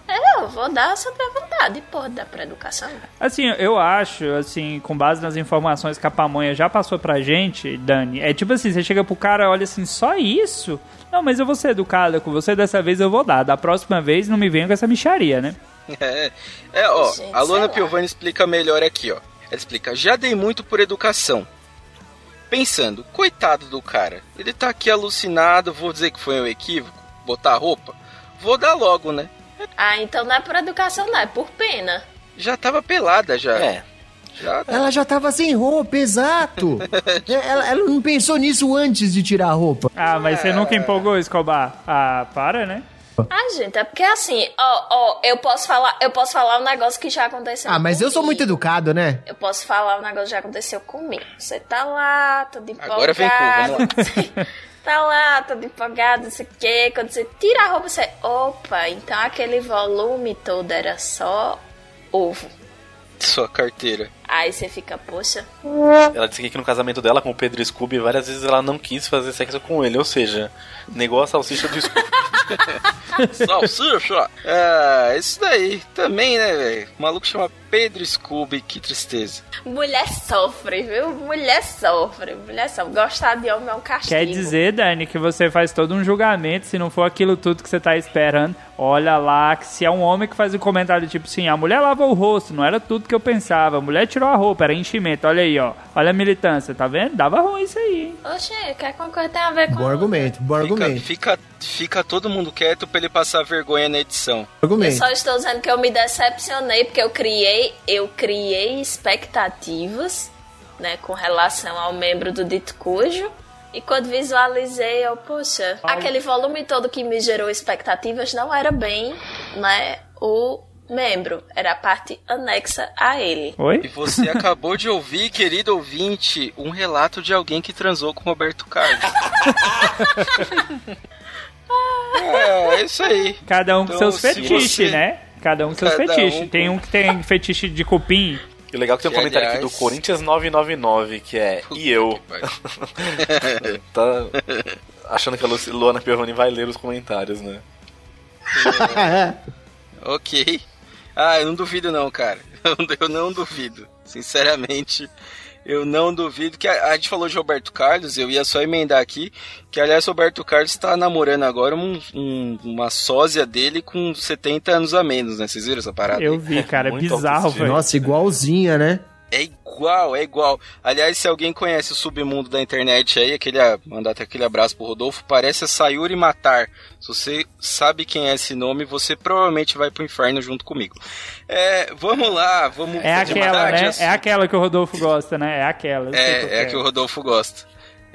É, eu vou dar sobre a vontade, porra, dar por educação. Assim, eu acho, assim, com base nas informações que a pamonha já passou pra gente, Dani, é tipo assim, você chega pro cara, olha assim, só isso? Não, mas eu vou ser educada com você, dessa vez eu vou dar. Da próxima vez não me venha com essa micharia, né? É, é ó, Gente, a Luana. Piovani explica melhor aqui, ó. Ela explica, já dei muito por educação. Pensando, coitado do cara, ele tá aqui alucinado, vou dizer que foi um equívoco, botar roupa, vou dar logo, né? Ah, então não é por educação, não, é por pena. Já tava pelada já. É. Já Ela já tava sem roupa, exato. É, ela, ela não pensou nisso antes de tirar a roupa. Ah, mas você nunca empolgou, Escobar? Ah, para, né? Ah, gente, é porque assim, ó, ó, eu posso falar, eu posso falar um negócio que já aconteceu Ah, mas eu sou muito comigo. educado, né? Eu posso falar um negócio que já aconteceu comigo. Você tá lá, todo empolgado. Agora vem com, vamos tá lá, todo empolgado, não sei o quê. Quando você tira a roupa, você... Opa, então aquele volume todo era só ovo. sua carteira. Aí você fica, poxa... Ela disse que no casamento dela com o Pedro Scooby, várias vezes ela não quis fazer sexo com ele. Ou seja, negou a salsicha do Scooby. Salsicha! Ah, isso daí. Também, né, velho? O maluco chama Pedro Scooby, que tristeza. Mulher sofre, viu? Mulher sofre, mulher sofre. Gostar de homem é um castigo. Quer dizer, Dani, que você faz todo um julgamento se não for aquilo tudo que você tá esperando. Olha lá, que se é um homem que faz um comentário tipo assim, a mulher lavou o rosto, não era tudo que eu pensava. A mulher tirou a roupa, era enchimento. Olha aí, ó. Olha a militância, tá vendo? Dava ruim isso aí, hein? Oxe, que alguma coisa tem a ver com... Bom argumento, bom Fica, argumento. fica, fica todo mundo quieto pra ele passar vergonha na edição. Eu argumento. só estou dizendo que eu me decepcionei porque eu criei, eu criei expectativas, né, com relação ao membro do dito cujo. E quando visualizei, eu, poxa, aquele volume todo que me gerou expectativas não era bem, né, o membro, era a parte anexa a ele. E Oi? você acabou de ouvir, querido ouvinte, um relato de alguém que transou com Roberto Carlos. é, é isso aí. Cada um com Então, seus se fetiches, você- né? Cada um com seus fetiches. um Tem com- um que tem fetiche de cupim. E o legal é que tem um Que, comentário aqui do aliás- Corinthians 999, que é E eu. tá... achando que a Luana Perrone vai ler os comentários, né? Ok. Ah, eu não duvido não, cara. Eu, não duvido. Sinceramente, eu não duvido. Que a, a gente falou de Roberto Carlos, eu ia só emendar aqui, que aliás Roberto Carlos está namorando agora um- um- uma sósia dele com 70 anos a menos, né? Vocês viram essa parada? Eu vi, cara, é bizarro, velho. Nossa, igualzinha, né? É igual, é igual. Aliás, se alguém conhece o submundo da internet aí, aquele, mandar até aquele abraço pro Rodolfo, parece a Sayuri Matar. Se você sabe quem é esse nome, você provavelmente vai pro inferno junto comigo. É, vamos lá, vamos É aquela, né? assunto. É aquela que o Rodolfo gosta, né? É aquela. É, é a que o Rodolfo gosta.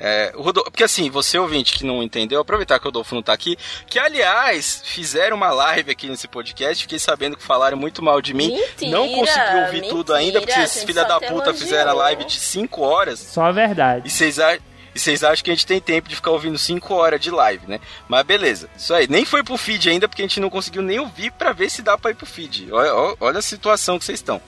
É, o Rodolfo, porque assim, você ouvinte que não entendeu, aproveitar que o Rodolfo não tá aqui, que aliás, fizeram uma live aqui nesse podcast, fiquei sabendo que falaram muito mal de mim. Mentira, não consegui ouvir mentira, tudo ainda, porque a esses filha da puta fizeram a live de 5 horas. Só a verdade. E vocês a- e vocês acham que a gente tem tempo de ficar ouvindo 5 horas de live, né? Mas beleza, isso aí. Nem foi pro feed ainda, porque a gente não conseguiu nem ouvir pra ver se dá pra ir pro feed. Olha, olha- olha a situação que vocês estão.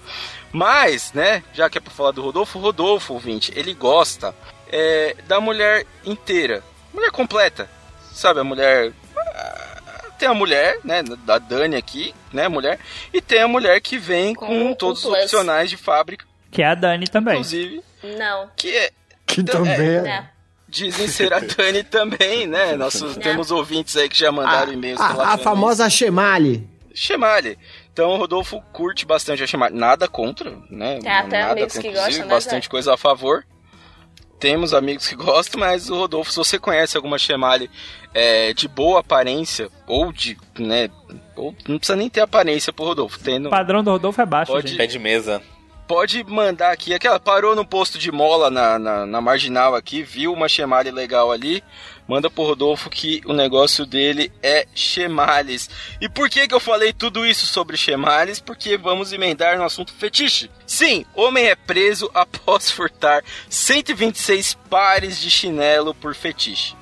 Mas, né, já que é pra falar do Rodolfo, o Rodolfo, ouvinte, ele gosta é, da mulher inteira. Mulher completa. Sabe, a mulher. ah, Tem a mulher, né, da Dani aqui, né, mulher. E tem a mulher que vem com, Com todos os opcionais de fábrica, Que é a Dani também. inclusive, Não. que é. Que também. é- Não. Dizem ser a Dani também, né? Nós temos ouvintes aí que já mandaram e-mails A, a famosa Chemale. Chemale. Então o Rodolfo curte bastante a Chemale. Nada contra, né? Tem até Nada amigos que gostam, né, Bastante Zé? coisa a favor. Temos amigos que gostam, mas o Rodolfo, se você conhece alguma Chemale é, de boa aparência, ou de, né, ou não precisa nem ter aparência pro Rodolfo, tendo, O padrão do Rodolfo é baixo, Pode- gente. Pé de mesa. Pode mandar aqui. Aquela parou no posto de mola na, na, na marginal aqui, viu uma chemale legal ali. Manda pro Rodolfo que o negócio dele é chemales. E por que que eu falei tudo isso sobre chemales? Porque vamos emendar no assunto fetiche. Sim, homem é preso após furtar 126 pares de chinelo por fetiche.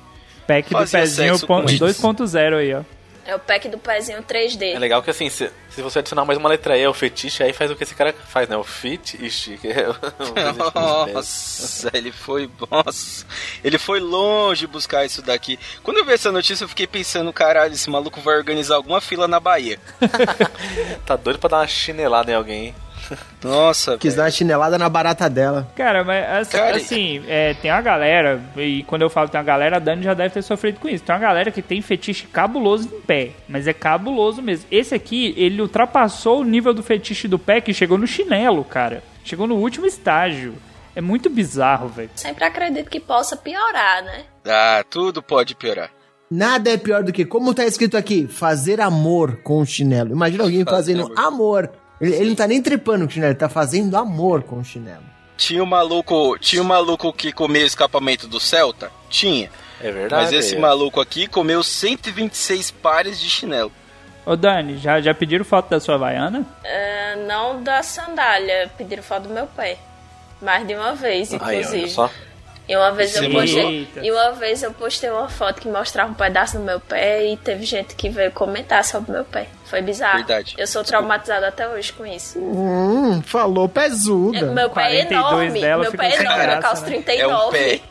Pack do Fazia pezinho com eles. 2.0 aí, ó. É o pack do pezinho 3D. É legal que assim, se, se você adicionar mais uma letra E, o fetiche, aí faz o que esse cara faz, né? O fetiche. que é o- Nossa, ele foi. Nossa, ele foi longe buscar isso daqui. Quando eu vi essa notícia, eu fiquei pensando: caralho, esse maluco vai organizar alguma fila na Bahia. Tá doido pra dar uma chinelada em alguém. hein? Nossa, Quis velho. dar uma chinelada na barata dela. Cara, mas assim, Cara, assim, é, tem uma galera, e quando eu falo tem uma galera, a Dani já deve ter sofrido com isso. Tem uma galera que tem fetiche cabuloso em pé, mas é cabuloso mesmo. Esse aqui, ele ultrapassou o nível do fetiche do pé que chegou no chinelo, cara. Chegou no último estágio. É muito bizarro, velho. Sempre acredito que possa piorar, né? Ah, tudo pode piorar. Nada é pior do que, como tá escrito aqui, fazer amor com o chinelo. Imagina alguém Fazer fazendo amor. Ele, ele não tá nem trepando com o chinelo, ele tá fazendo amor com o chinelo. Tinha um maluco, tinha um maluco que comeu o escapamento do Celta? Tinha. É verdade. Mas esse é. maluco aqui comeu 126 pares de chinelo. Ô Dani, já, já pediram foto da sua Havaiana? É, não da sandália, pediram foto do meu pé. Mais de uma vez, Aí, olha inclusive. só. E uma vez eu postei. mandou? E uma vez eu postei uma foto que mostrava um pedaço do meu pé e teve gente que veio comentar sobre o meu pé. Foi bizarro. Verdade. Eu sou traumatizada até hoje com isso. Hum, falou pezuda. Meu pé é 42 enorme. meu pé é enorme, eu graça, calço né? 39. É um pé.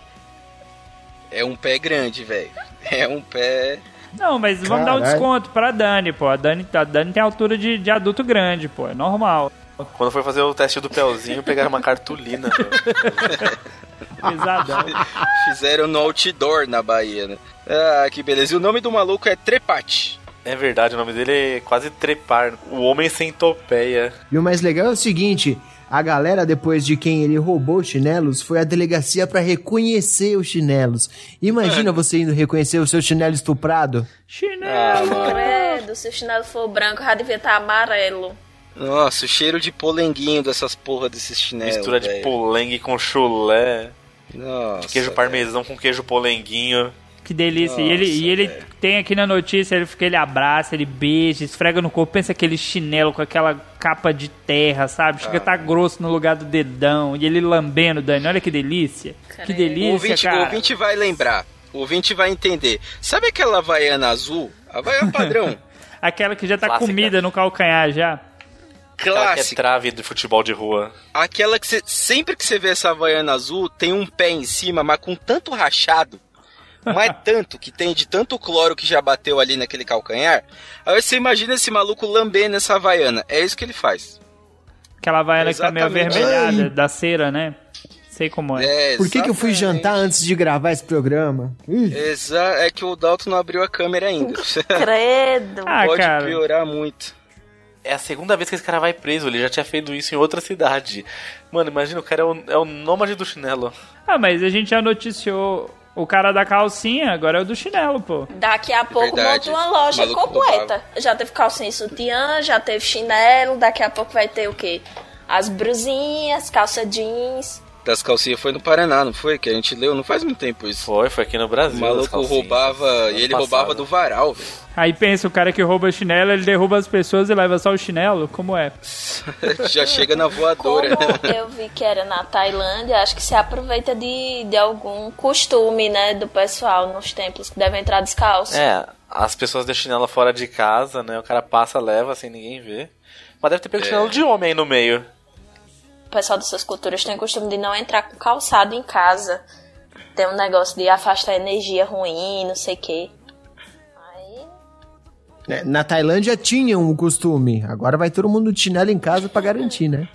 É um pé grande, velho. É um pé. Não, mas vamos dar um desconto pra Dani, pô. A Dani, a Dani tem altura de, de adulto grande, pô. É normal. Quando foi fazer o teste do pelzinho, pegaram uma cartolina. Pesadão. Fizeram no outdoor na Bahia, né? Ah, que beleza. E o nome do maluco é Trepate. é verdade, o nome dele é quase trepar. O homem sem topeia. E o mais legal é o seguinte: a galera, depois de quem ele roubou os chinelos, foi à delegacia pra reconhecer os chinelos. Imagina você indo reconhecer o seu chinelo estuprado. Chinelo. Credo, se o chinelo for branco, já devia estar amarelo. Nossa, o cheiro de polenguinho dessas porra desses chinelos. Mistura de velho. polengue com chulé. Nossa, Queijo parmesão com queijo polenguinho. Que delícia. e ele, e Nossa, ele velho. tem aqui na notícia, ele fica, ele abraça, ele beija, esfrega no corpo, pensa aquele chinelo com aquela capa de terra, sabe? Chega a tá grosso no lugar do dedão. E ele lambendo, Dani. Olha que delícia. Que Caralho. O delícia, ouvinte, o cara. ouvinte vai lembrar. O ouvinte vai entender. Sabe aquela Havaiana azul? Havaiana padrão. Aquela que já tá Clássica. comida no calcanhar já. Aquela que é Clássica. trave de futebol de rua. Aquela que você. Sempre que você vê essa Havaiana azul, tem um pé em cima, mas com tanto rachado. Mas tanto que tem de tanto cloro que já bateu ali naquele calcanhar. Aí você imagina esse maluco lambendo essa havaiana. É isso que ele faz. Aquela vaiana que tá meio Exatamente. avermelhada, Ai. da cera, né? Sei como é. É, Por que, que eu fui exatamente. jantar antes de gravar esse programa? Exa é que o Dalton não abriu a câmera ainda. Credo. Ah, Pode cara. piorar muito. É a segunda vez que esse cara vai preso, ele já tinha feito isso em outra cidade. Mano, imagina, o cara é o, é o nômade do chinelo. Ah, mas a gente já noticiou o cara da calcinha, agora é o do chinelo, pô. Daqui a pouco verdade. monta uma loja Maluco completa. Já teve calcinha e sutiã, já teve chinelo, daqui a pouco vai ter o quê? As brusinhas, calça jeans. Das calcinhas foi no Paraná, não foi? Que a gente leu, não faz muito tempo isso. Foi, foi aqui no O Brasil. as maluco roubava, e ele passado. roubava do varal, velho. Aí pensa, o cara que rouba chinelo, ele derruba as pessoas e leva só o chinelo? Como é? Já chega na Como voadora. eu vi que era na Tailândia, acho que se aproveita de, de algum costume, né, do pessoal nos templos que devem entrar descalço. É, as pessoas deixam chinelo fora de casa, né? O cara passa, leva sem ninguém ver. Mas deve ter pego É. chinelo de homem aí no meio. O pessoal dessas culturas tem o costume de não entrar com calçado em casa. Tem um negócio de afastar energia ruim, não sei o quê. Aí é, Na Tailândia tinha um costume. Agora vai todo mundo de chinelo em casa pra garantir, né?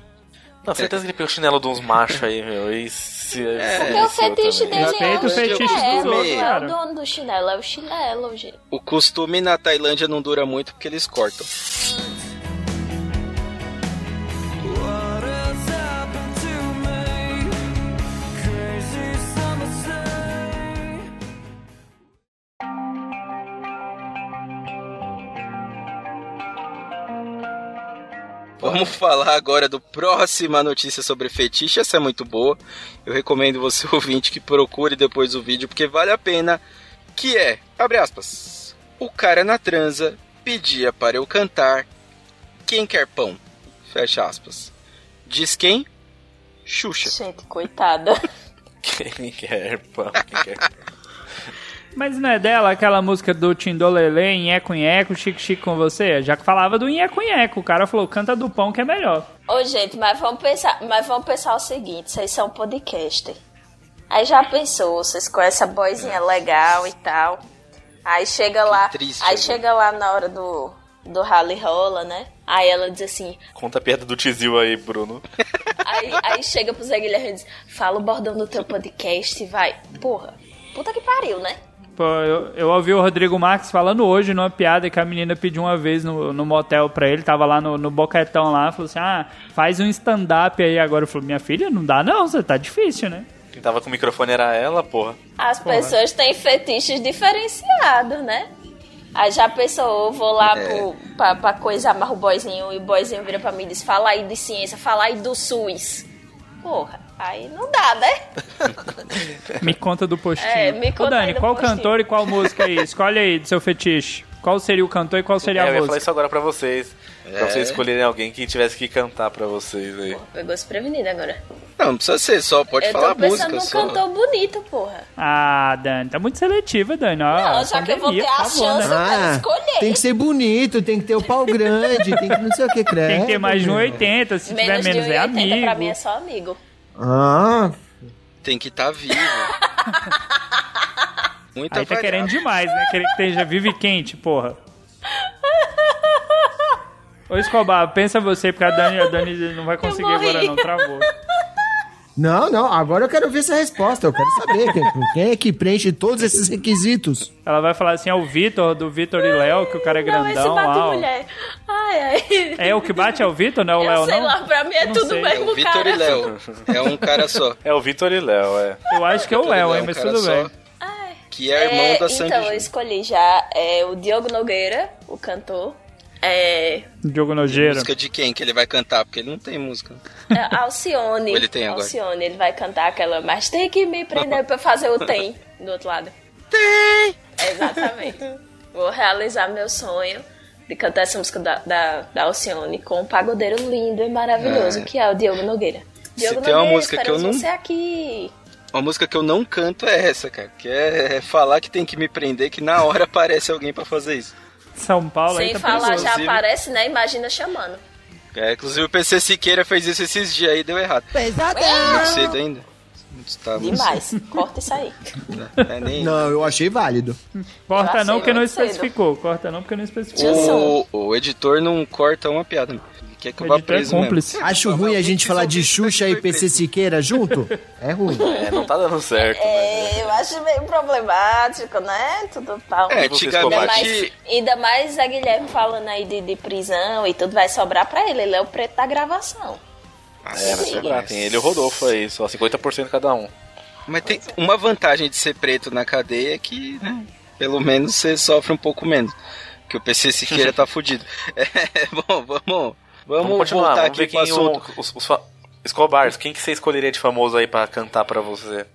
Não, certeza que ele pegou o chinelo de uns machos aí, meu. E se, Porque o fetiche dele é o chinelo, é cara. o dono do chinelo, é o chinelo, gente. O costume na Tailândia não dura muito porque eles cortam. Vamos falar agora do próxima notícia sobre fetiche. Essa é muito boa. Eu recomendo você ouvinte que procure depois o vídeo porque vale a pena. Que é, abre aspas, o cara na transa pedia para eu cantar Quem quer pão? Fecha aspas. Diz quem? Xuxa. Gente, coitada. Quem quer pão? Quem quer... Mas não é dela aquela música do Tindolele, Nheco Nheco, Chique Chique com você? Já que falava do Nheco Nheco, o cara falou, canta do pão que é melhor. Ô, gente, mas vamos pensar, mas vamos pensar o seguinte, vocês são podcast. Aí já pensou, vocês com essa boizinha legal e tal. Aí chega lá, triste aí agora. chega lá na hora do do rally rola, né? Aí ela diz assim, Conta a piada do Tizil aí, Bruno. aí, aí chega pro Zé Guilherme e diz, fala o bordão do teu podcast e vai. Porra, puta que pariu, né? Pô, eu, eu ouvi o Rodrigo Marques falando hoje numa piada que a menina pediu uma vez no, no motel pra ele, tava lá no, no boquetão lá, falou assim, ah, faz um stand-up aí agora. Eu falei, minha filha, não dá não, você tá difícil, né? Quem tava com o microfone era ela, porra. As pessoas têm fetiches diferenciados, né? Aí já pensou, eu vou lá É. pro, pra, pra coisa, amarra o boyzinho e o boyzinho vira pra mim e diz, fala aí de ciência, fala aí do SUS. Porra, aí não dá, né? Me conta do postinho. É, me conta Ô, Dani, qual postinho. cantor e qual música aí? Escolhe aí do seu fetiche. Qual seria o cantor e qual seria É, a eu ia falar música? isso agora pra vocês. Pra É. vocês escolherem alguém que tivesse que cantar pra vocês aí. Pegou desprevenida agora. Não, não precisa ser só, pode eu falar tô pensando música num só. cantor bonito, porra. Ah, Dani, tá muito seletiva, Dani. Não, já que eu vou ter a favor, chance, né? eu quero escolher. Ah, tem que ser bonito, tem que ter o pau grande, tem que não sei o que, credo. Tem que ter mais de meu. 1,80, se tiver Menos de menos é 1,80 amigo. pra mim é só amigo. Ah, Tem que estar vivo. Muita Aí tá variável. querendo demais, né? Querer que esteja vivo e quente, porra. Ô Escobar, pensa você, porque a Dani, a Dani não vai conseguir agora não, travou. não, não, agora eu quero ver essa resposta. Eu quero saber quem, quem é que preenche todos esses requisitos. Ela vai falar assim, é o Vitor, do Vitor e Léo, que o cara é não, esse grandão bate lá. mulher. Ai, ai. É o que bate é o Vitor, não é o Léo, sei não? lá, pra mim é Não tudo sei. mesmo, O Vitor e Léo. É um cara só. É o Vitor e Léo, é. Eu acho que é o Léo, hein, é um mas tudo só, bem. Ai. Que é irmão da Sandy Então, eu escolhi já é, o Diogo Nogueira, o cantor. É, Diogo Nojeiro. Música de quem que ele vai cantar? Porque ele não tem música. é Alcione. Ele tem agora? Alcione, ele vai cantar aquela, mas tem que me prender pra fazer o tem do outro lado. Tem! Exatamente. Vou realizar meu sonho de cantar essa música da, da, da Alcione com um pagodeiro lindo e maravilhoso, É. que é o Diogo Nogueira. Se Diogo tem uma Nogueira, música que eu não- você aqui. Uma música que eu não canto é essa, cara. Que é, é falar que tem que me prender, que na hora aparece alguém pra fazer isso. São Paulo aí Sem tá falar, perigoso. já aparece, né? Imagina chamando. É, inclusive o PC Siqueira fez isso esses dias aí, deu errado. Pesadão! Muito cedo ainda. Demais. Corta isso aí. É, nem... Não, eu achei válido. Corta Eu não, porque não especificou. Corta não, porque não especificou. O, o editor não corta uma piada. Quer que eu vá editor é preso mesmo. cúmplice. Acho ruim a gente falar de Xuxa e PC Siqueira junto? É ruim. É, não tá dando certo. né? É, eu acho meio problemático, né? Tudo tal. É, E Ainda antigamente... mais, ainda mais a Guilherme falando aí de, de prisão e tudo vai sobrar pra ele. Ele é o preto da gravação. É, vai sobrar. Tem ele e o Rodolfo aí, só 50% cada um. Mas tem uma vantagem de ser preto na cadeia é que, né, pelo menos você sofre um pouco menos. Que o PC Siqueira tá fudido. É, bom, vamos, vamos, Vamos continuar, voltar vamos aqui ver quem o, os, os fa- Escobar, quem que você escolheria de famoso aí pra cantar pra você?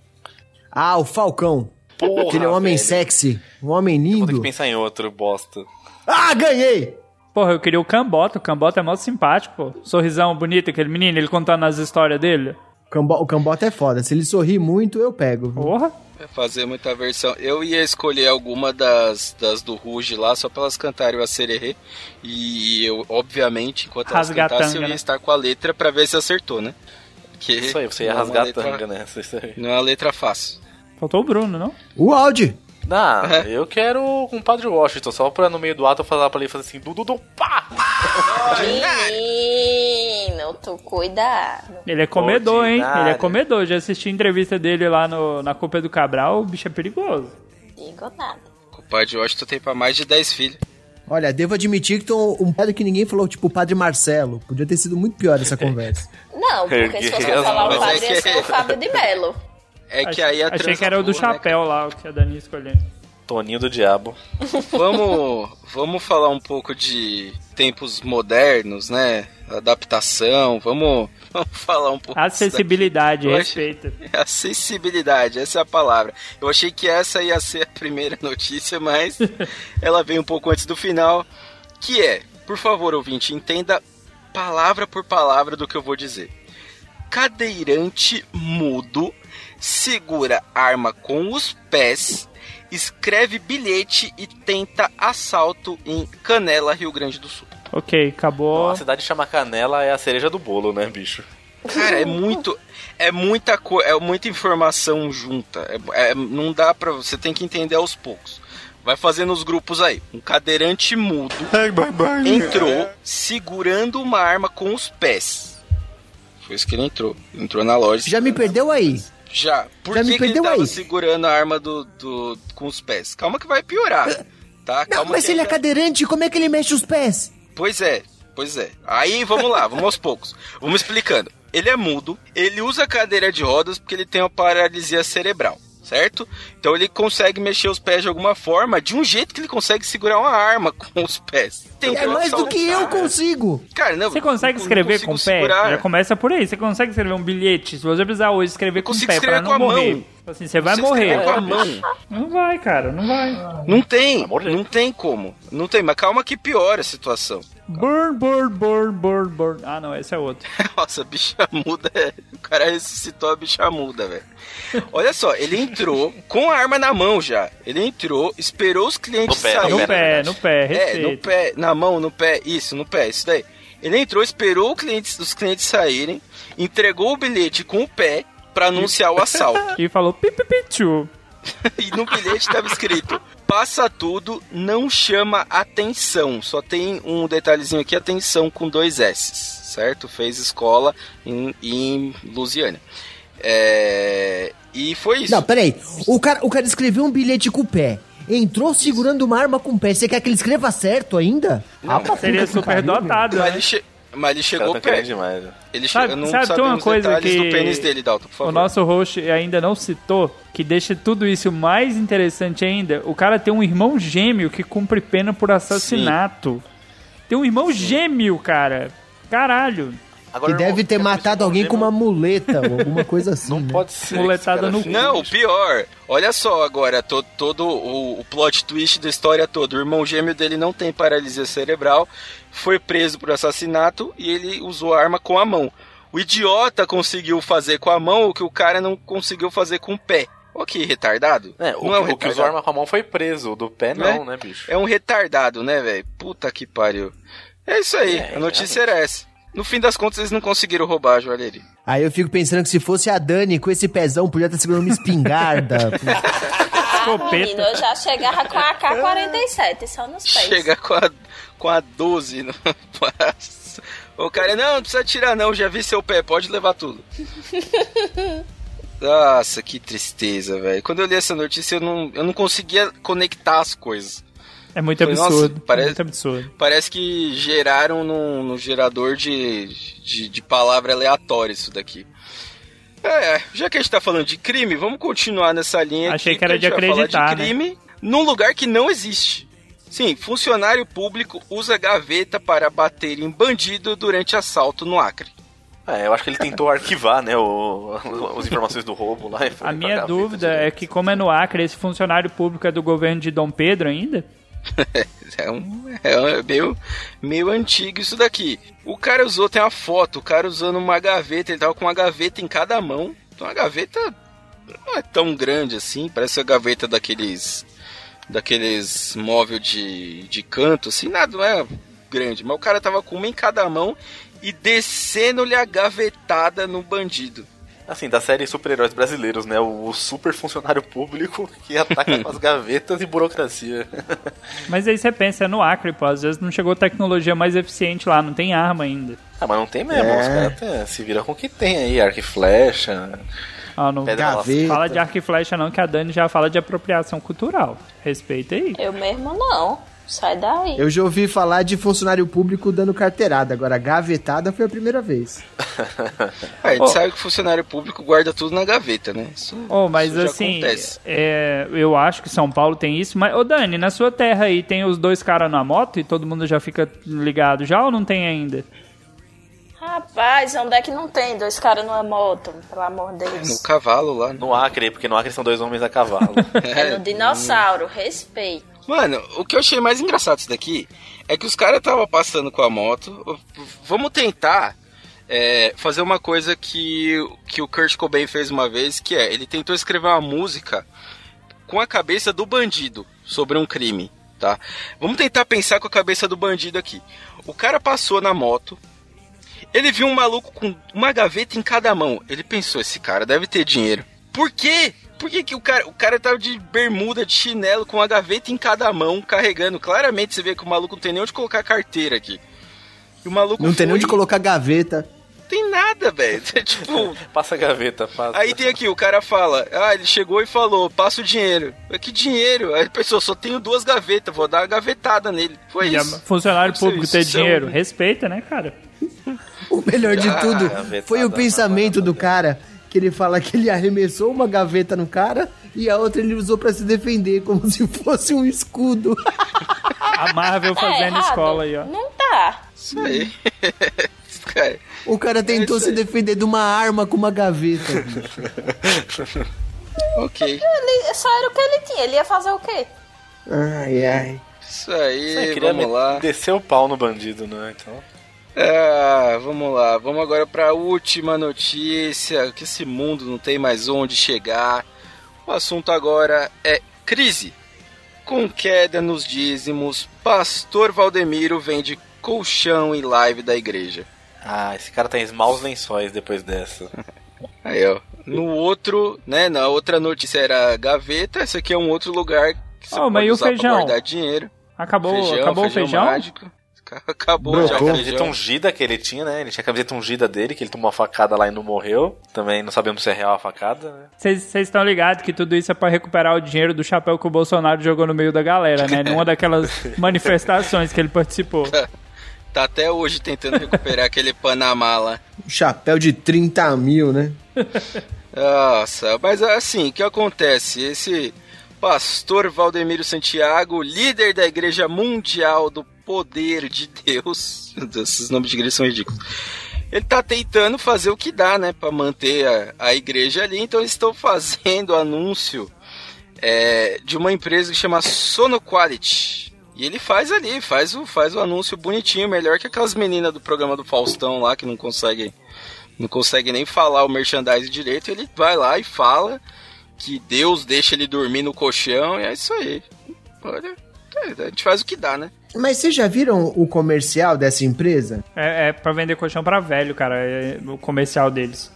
Ah, o Falcão. Porra, Aquele homem velho. sexy. Um homem Vou ter que lindo. pensar em outro, bosta. Ah, ganhei! Porra, eu queria o Cambota. O Cambota é mó simpático, pô. Sorrisão bonito, aquele menino, ele contando as histórias dele. Cambo- O Cambota é foda. Se ele sorrir muito, eu pego. viu? Porra. Vai fazer muita versão. Eu ia escolher alguma das, das do Ruge lá, só pra elas cantarem o Acererê. E eu, obviamente, enquanto elas Rasgatanga, cantassem, eu ia né? estar com a letra pra ver se acertou, né? Porque Isso aí, você ia é rasgar a letra- tanga, né? Isso aí. Não é uma letra fácil. Faltou o Bruno, não? O Audi. Não, eu quero com o Padre Washington, só pra no meio do ato eu falar pra ele fazer assim, du, du, du, pá! Tu cuidado. Ele é comedor, hein? Ele é comedor. Já assisti a entrevista dele lá no, na Copa do Cabral. O bicho é perigoso. Digo nada. O pai de Washington tem pra mais de 10 filhos. Olha, devo admitir que tô um padre que ninguém falou, tipo o padre Marcelo. Podia ter sido muito pior essa conversa. Não, porque se fosse falar o é padre, ia que- ser o Fábio de Melo. É que aí a Achei que era o do né, chapéu lá, o que a Dani escolheu. Toninho do Diabo. Vamos, vamos falar um pouco de tempos modernos, né? Adaptação, vamos, vamos falar um pouco. Acessibilidade, respeito. Acessibilidade, essa é a palavra. Eu achei que essa ia ser a primeira notícia, mas ela veio um pouco antes do final. Que é, por favor, ouvinte, entenda palavra por palavra do que eu vou dizer. Cadeirante mudo segura arma com os pés, escreve bilhete e tenta assalto em Canela, Rio Grande do Sul. Ok, acabou. A cidade chama Canela é a cereja do bolo, né, bicho? Cara, é muito. É muita coisa. É muita informação junta. É- é- não dá pra. Você tem que entender aos poucos. Vai fazendo os grupos aí. Um cadeirante mudo entrou segurando uma arma com os pés. Foi isso que ele entrou. Entrou na loja. Já me perdeu aí. Já. Por Já que, que ele tava aí. segurando a arma do, do- com os pés? Calma que vai piorar. Tá? Não, Calma mas ele é cadeirante, como é que ele mexe os pés? Pois é, pois é. Aí vamos lá, vamos aos poucos. Vamos explicando. Ele é mudo, ele usa cadeira de rodas porque ele tem uma paralisia cerebral, certo? Então ele consegue mexer os pés de alguma forma, de um jeito que ele consegue segurar uma arma com os pés. Tem É mais do que eu consigo. Cara, não, Você consegue escrever com o pé? segurar. Já começa por aí. Você consegue escrever um bilhete. Se você precisar hoje escrever com o pé pra escrever não com a morrer. mão. Tipo Assim, você vai morrer. escreve com a mão. Não vai, cara, não vai. Não tem, não tem como. Não tem, mas calma que piora a situação. Burn, burn, burn, burn, burn. Ah, não, esse é outro. Nossa, a bicha muda. é- O cara ressuscitou a bicha muda, velho. Olha só, ele entrou com a arma na mão já. Ele entrou, esperou os clientes No pé, no saírem. No pé, no pé, É, no pé, na mão, no pé, isso, no pé, isso daí. Ele entrou, esperou cliente- os clientes saírem, entregou o bilhete com o pé pra anunciar o assalto. E falou pipipichu. e no bilhete estava escrito: passa tudo, não chama atenção. Só tem um detalhezinho aqui: atenção com dois S, certo? Fez escola em, em Lusiana. É, E foi isso. Não, peraí. O cara, o cara escreveu um bilhete com o pé. Entrou segurando uma arma com o pé. Você quer que ele escreva certo ainda? Rapaz, Seria puta que super pariu, dotado, mas, né? ele che- mas ele chegou querendo perto. demais. né? Ele Sabe- che... não sabe, tem sabemos uma coisa que do pênis dele, Dalton, por favor. O nosso host ainda não citou, que deixa tudo isso mais interessante ainda. O cara tem um irmão gêmeo que cumpre pena por assassinato. Tem um irmão gêmeo, cara. Caralho. Agora, Que deve ter matado fazer alguém com uma muleta ou alguma coisa assim. Não né? pode ser. Muletada no cu. Não, o fez. pior. Olha só agora, to- todo o, o plot twist da história toda. O irmão gêmeo dele não tem paralisia cerebral, foi preso por assassinato e ele usou a arma com a mão. O idiota conseguiu fazer com a mão o que o cara não conseguiu fazer com o pé. Ó que retardado. É, o, não é um que- o que usou arma com a mão foi preso, o do pé não, né, bicho? É um retardado, né, velho? Puta que pariu. É isso aí, É, a notícia era essa. No fim das contas, eles não conseguiram roubar a joalheria. Aí eu fico pensando que se fosse a Dani com esse pezão, podia estar segurando uma espingarda. Escopeta. menino, eu já chegava com a AK-47, só nos pés. Chega com a, com a 12 no. O cara, não, não precisa tirar não, já vi seu pé, pode levar tudo. Nossa, que tristeza, velho. Quando eu li essa notícia, eu não, eu não conseguia conectar as coisas. É muito nossa, absurdo. parece- É muito absurdo. Parece que geraram no, no gerador de, de, de palavra aleatória isso daqui. É, já que a gente tá falando de crime, vamos continuar nessa linha Achei aqui, que era de vai falar acreditar, de né? crime num lugar que não existe. Sim, funcionário público usa gaveta para bater em bandido durante assalto no Acre. É, eu acho que ele tentou arquivar, né, o, as informações do roubo lá. A minha dúvida é que, como é no Acre, esse funcionário público é do governo de Dom Pedro ainda? É, um, é meio, meio antigo isso daqui. O cara usou, tem uma foto, o cara usando uma gaveta, ele tava com uma gaveta em cada mão. Então a gaveta não é tão grande assim, parece a gaveta daqueles daqueles móvel de, de canto, assim, nada, não é grande. Mas o cara tava com uma em cada mão e descendo-lhe a gavetada no bandido. Assim, da série super-heróis brasileiros, né, o, super funcionário público que ataca com as gavetas e burocracia. Mas aí você pensa, é no Acre, pô. Às vezes não chegou tecnologia mais eficiente lá, não tem arma ainda. ah, mas não tem mesmo, É. os caras têm- se viram com o que tem aí, arco e flecha, Ah, não fala de arco e flecha não, que a Dani já fala de apropriação cultural. Respeita aí. Eu mesmo não. Sai daí. Eu já ouvi falar de funcionário público dando carteirada, agora gavetada foi a primeira vez. Ah, a gente Ô. sabe que o funcionário público guarda tudo na gaveta, né? Isso, Oh, mas isso já assim, acontece. é, eu acho que São Paulo tem isso, mas, ô Dani, na sua terra aí tem os dois caras na moto e todo mundo já fica ligado já ou não tem ainda? Rapaz, onde é que não tem dois caras numa moto? Pelo amor de No Deus. cavalo lá. né? no Acre, porque no Acre são dois homens a cavalo. É no dinossauro, respeito. Mano, o que eu achei mais engraçado disso daqui é que os caras estavam passando com a moto. Vamos tentar é, fazer uma coisa que, que o Kurt Cobain fez uma vez, que é, ele tentou escrever uma música com a cabeça do bandido sobre um crime, tá? Vamos tentar pensar com a cabeça do bandido aqui. O cara passou na moto, ele viu um maluco com uma gaveta em cada mão. Ele pensou, esse cara deve ter dinheiro. Por quê? Por que, que o cara, o cara tava de bermuda, de chinelo, com uma gaveta em cada mão, carregando? Claramente você vê que o maluco não tem nem onde colocar a carteira aqui. E o maluco Não tem nem foi- onde colocar gaveta. Tem nada, velho. tipo, passa a gaveta, passa. Aí tem aqui, o cara fala, ah, ele chegou e falou, passa o dinheiro. Mas que dinheiro? Aí ele pensou, só tenho duas gavetas, vou dar uma gavetada nele. Foi E a- isso. funcionário público ter é um- dinheiro, respeita, né, cara? O melhor de Ah, tudo foi o pensamento do cara, que ele fala que ele arremessou uma gaveta no cara e a outra ele usou pra se defender, como se fosse um escudo. A Marvel Tá fazendo errado? escola aí, ó. Não tá. Isso aí. Cara, O cara tentou isso se aí. defender de uma arma com uma gaveta. ok. Ele, só era o que ele tinha. Ele ia fazer o quê? Ai, ai. Isso aí, Você queria vamos lá. descer o pau no bandido, né? Então. Ah, vamos lá. Vamos agora para a última notícia, que esse mundo não tem mais onde chegar. O assunto agora é crise. Com queda nos dízimos, pastor Valdemiro vende colchão em live da igreja. Ah, esse cara tem maus lençóis depois dessa. Aí, ó. No outro, né, na outra notícia era gaveta, esse aqui é um outro lugar que você Oh, mas pode o usar pra feijão? guardar dinheiro. Acabou, acabou o feijão? mágico. Acabou Brocou. já A o camiseta ungida que ele tinha, né? Ele tinha a camiseta ungida dele, que ele tomou uma facada lá e não morreu. Também não sabemos se é real a facada, né? Vocês estão ligados que tudo isso é pra recuperar o dinheiro do chapéu que o Bolsonaro jogou no meio da galera, né? Numa daquelas manifestações que ele participou. Tá até hoje tentando recuperar aquele Panamá lá. Um chapéu de 30 mil, né? Nossa, mas assim, o que acontece? Esse pastor Valdemiro Santiago, líder da Igreja Mundial do Poder de Deus, esses nomes de igreja são ridículos. Ele tá tentando fazer o que dá, né, para manter a, a igreja ali. Então eles estão fazendo anúncio é, de uma empresa que chama Sonoquality. E ele faz ali, faz o, faz o anúncio bonitinho, melhor que aquelas meninas do programa do Faustão lá que não conseguem não consegue nem falar o merchandising direito, ele vai lá e fala que Deus deixa ele dormir no colchão e é isso aí. Olha, é, a gente faz o que dá, né? Mas vocês já viram o comercial dessa empresa? É, é pra vender colchão pra velho, cara. É o comercial deles.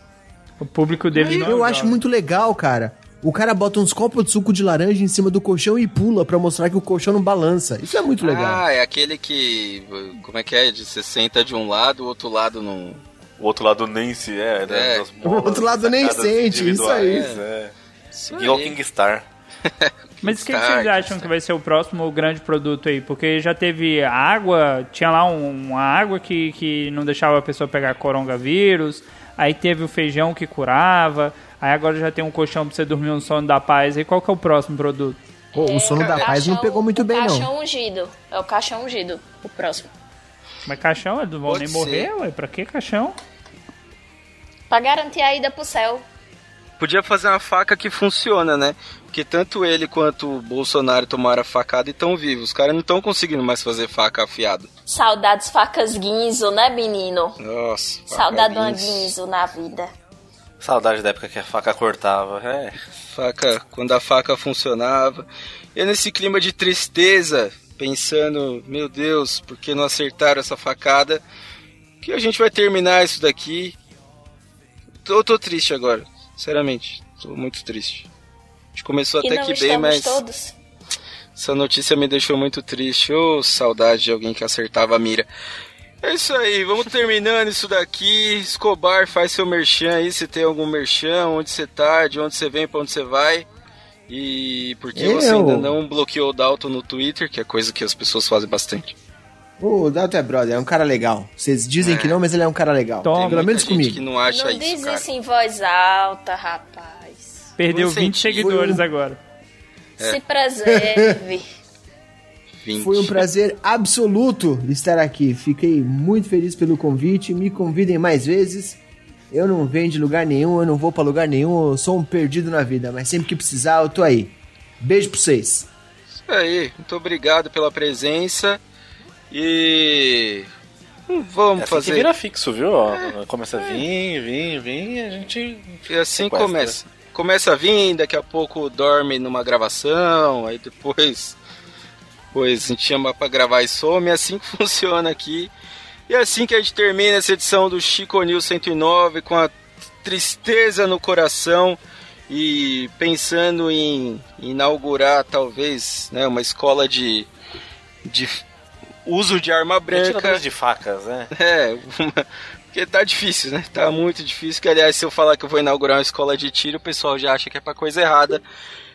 O público deles não é Eu acho muito legal, cara. O cara bota uns copos de suco de laranja em cima do colchão e pula pra mostrar que o colchão não balança. Isso é muito legal. Ah, é aquele que. Como é que é? Você senta de um lado, o outro lado não. O outro lado nem se é, né? É. O outro lado nem sente, isso aí. individuais, É. Isso Igual aí. King Star. Mas o que, que vocês acham que vai ser o próximo grande produto aí? Porque já teve água, tinha lá um- uma água que, que não deixava a pessoa pegar coronavírus, aí teve o feijão que curava, aí agora já tem um colchão pra você dormir um sono da paz. E qual que é o próximo produto? Pô, o sono da paz não Caixão- pegou muito bem, não. Caixão ungido. É o caixão ungido, o próximo. Mas caixão, eles não vão nem ser. morrer, ué? Pra que caixão? Pra garantir a ida pro céu. Podia fazer uma faca que funciona, né? Porque tanto ele quanto o Bolsonaro tomaram a facada e estão vivos. Os caras não estão conseguindo mais fazer faca afiada. Saudades facas guinzo, né, menino? Nossa. Saudade de uma guinzo na vida. Saudade da época que a faca cortava. É. Faca, quando a faca funcionava. E nesse clima de tristeza, pensando, meu Deus, por que não acertaram essa facada? Que a gente vai terminar isso daqui. Tô, tô triste agora, sinceramente. Tô muito triste. A gente começou E até que bem, mas todos. essa notícia me deixou muito triste. Ô, saudade de alguém que acertava a mira. É isso aí, vamos terminando isso daqui. Escobar, faz seu merchan aí, se tem algum merchan, onde você tá, de onde você vem, pra onde você vai. E por que você ainda não bloqueou o Dalton no Twitter, que é coisa que as pessoas fazem bastante. O Dalton é brother, é um cara legal. Vocês dizem que não, mas ele é um cara legal. Pelo menos gente comigo. que não acha Não isso, diz cara. isso em voz alta, rapaz. Perdeu Vou 20 sentir. seguidores um- agora. É. Se preserve. 20. Foi um prazer absoluto estar aqui. Fiquei muito feliz pelo convite. Me convidem mais vezes. Eu não venho de lugar nenhum, eu não vou pra lugar nenhum, eu sou um perdido na vida, mas sempre que precisar eu tô aí. Beijo pra vocês. Isso aí, muito obrigado pela presença. E. hum, É Vamos assim que fazer. vira fixo, viu? Ó, Começa a vir, vir, vir e a gente. E assim Sequestra. começa. Começa a vir, daqui a pouco dorme numa gravação, aí depois. Pois a gente chama pra gravar e some, é assim que funciona aqui. E é assim que a gente termina essa edição do Chico News 109 com a tristeza no coração e pensando em inaugurar talvez né, uma escola de, de uso de arma branca. Atiradores de facas, né? É, uma- porque tá difícil, né? Tá muito difícil. Que aliás, se eu falar que eu vou inaugurar uma escola de tiro, o pessoal já acha que é pra coisa errada.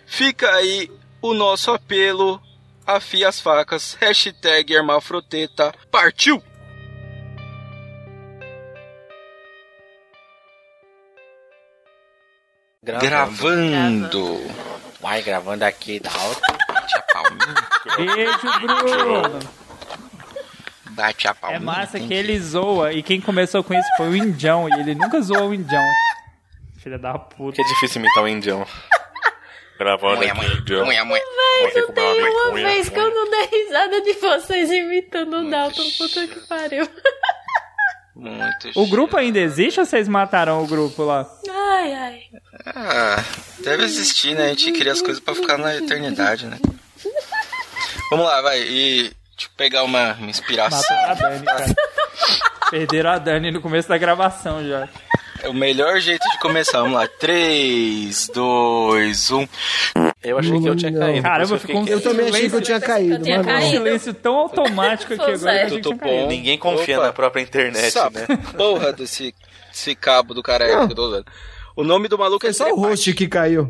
Fica aí o nosso apelo. Afia as facas. Hashtag Hermafroteta. Partiu! Gravando. Vai gravando aqui da alta. Beijo, Bruno. Bate a É palminha. massa tem que ele zoa. E quem começou com isso foi o Indião. E ele nunca zoou o Indião. Filha da puta. Que é difícil imitar um indião. Gravando Munha, aqui, indião. munha, munha. Você com Tem uma vez que eu não dei risada de vocês imitando o Dalton. Puta que pariu. Muito O grupo ainda existe ou vocês mataram o grupo lá? Ai, ai. Ah, deve existir, né? A gente cria as coisas pra ficar na eternidade, né? Vamos lá, vai. E deixa eu pegar uma, uma inspiração. Mataram a Dani, cara. Perderam a Dani no começo da gravação já. É o melhor jeito de começar. Vamos lá. 3, 2, 1. Eu achei que eu tinha caído. Caramba, ficou um Eu também achei que eu tinha caído, tinha mas não. Um caído. silêncio tão automático aqui agora Tudo caído. bom? Ninguém confia Opa. na própria internet, Essa né? porra desse, desse cabo do cara aí que eu tô usando. O nome do maluco é É só o host que caiu.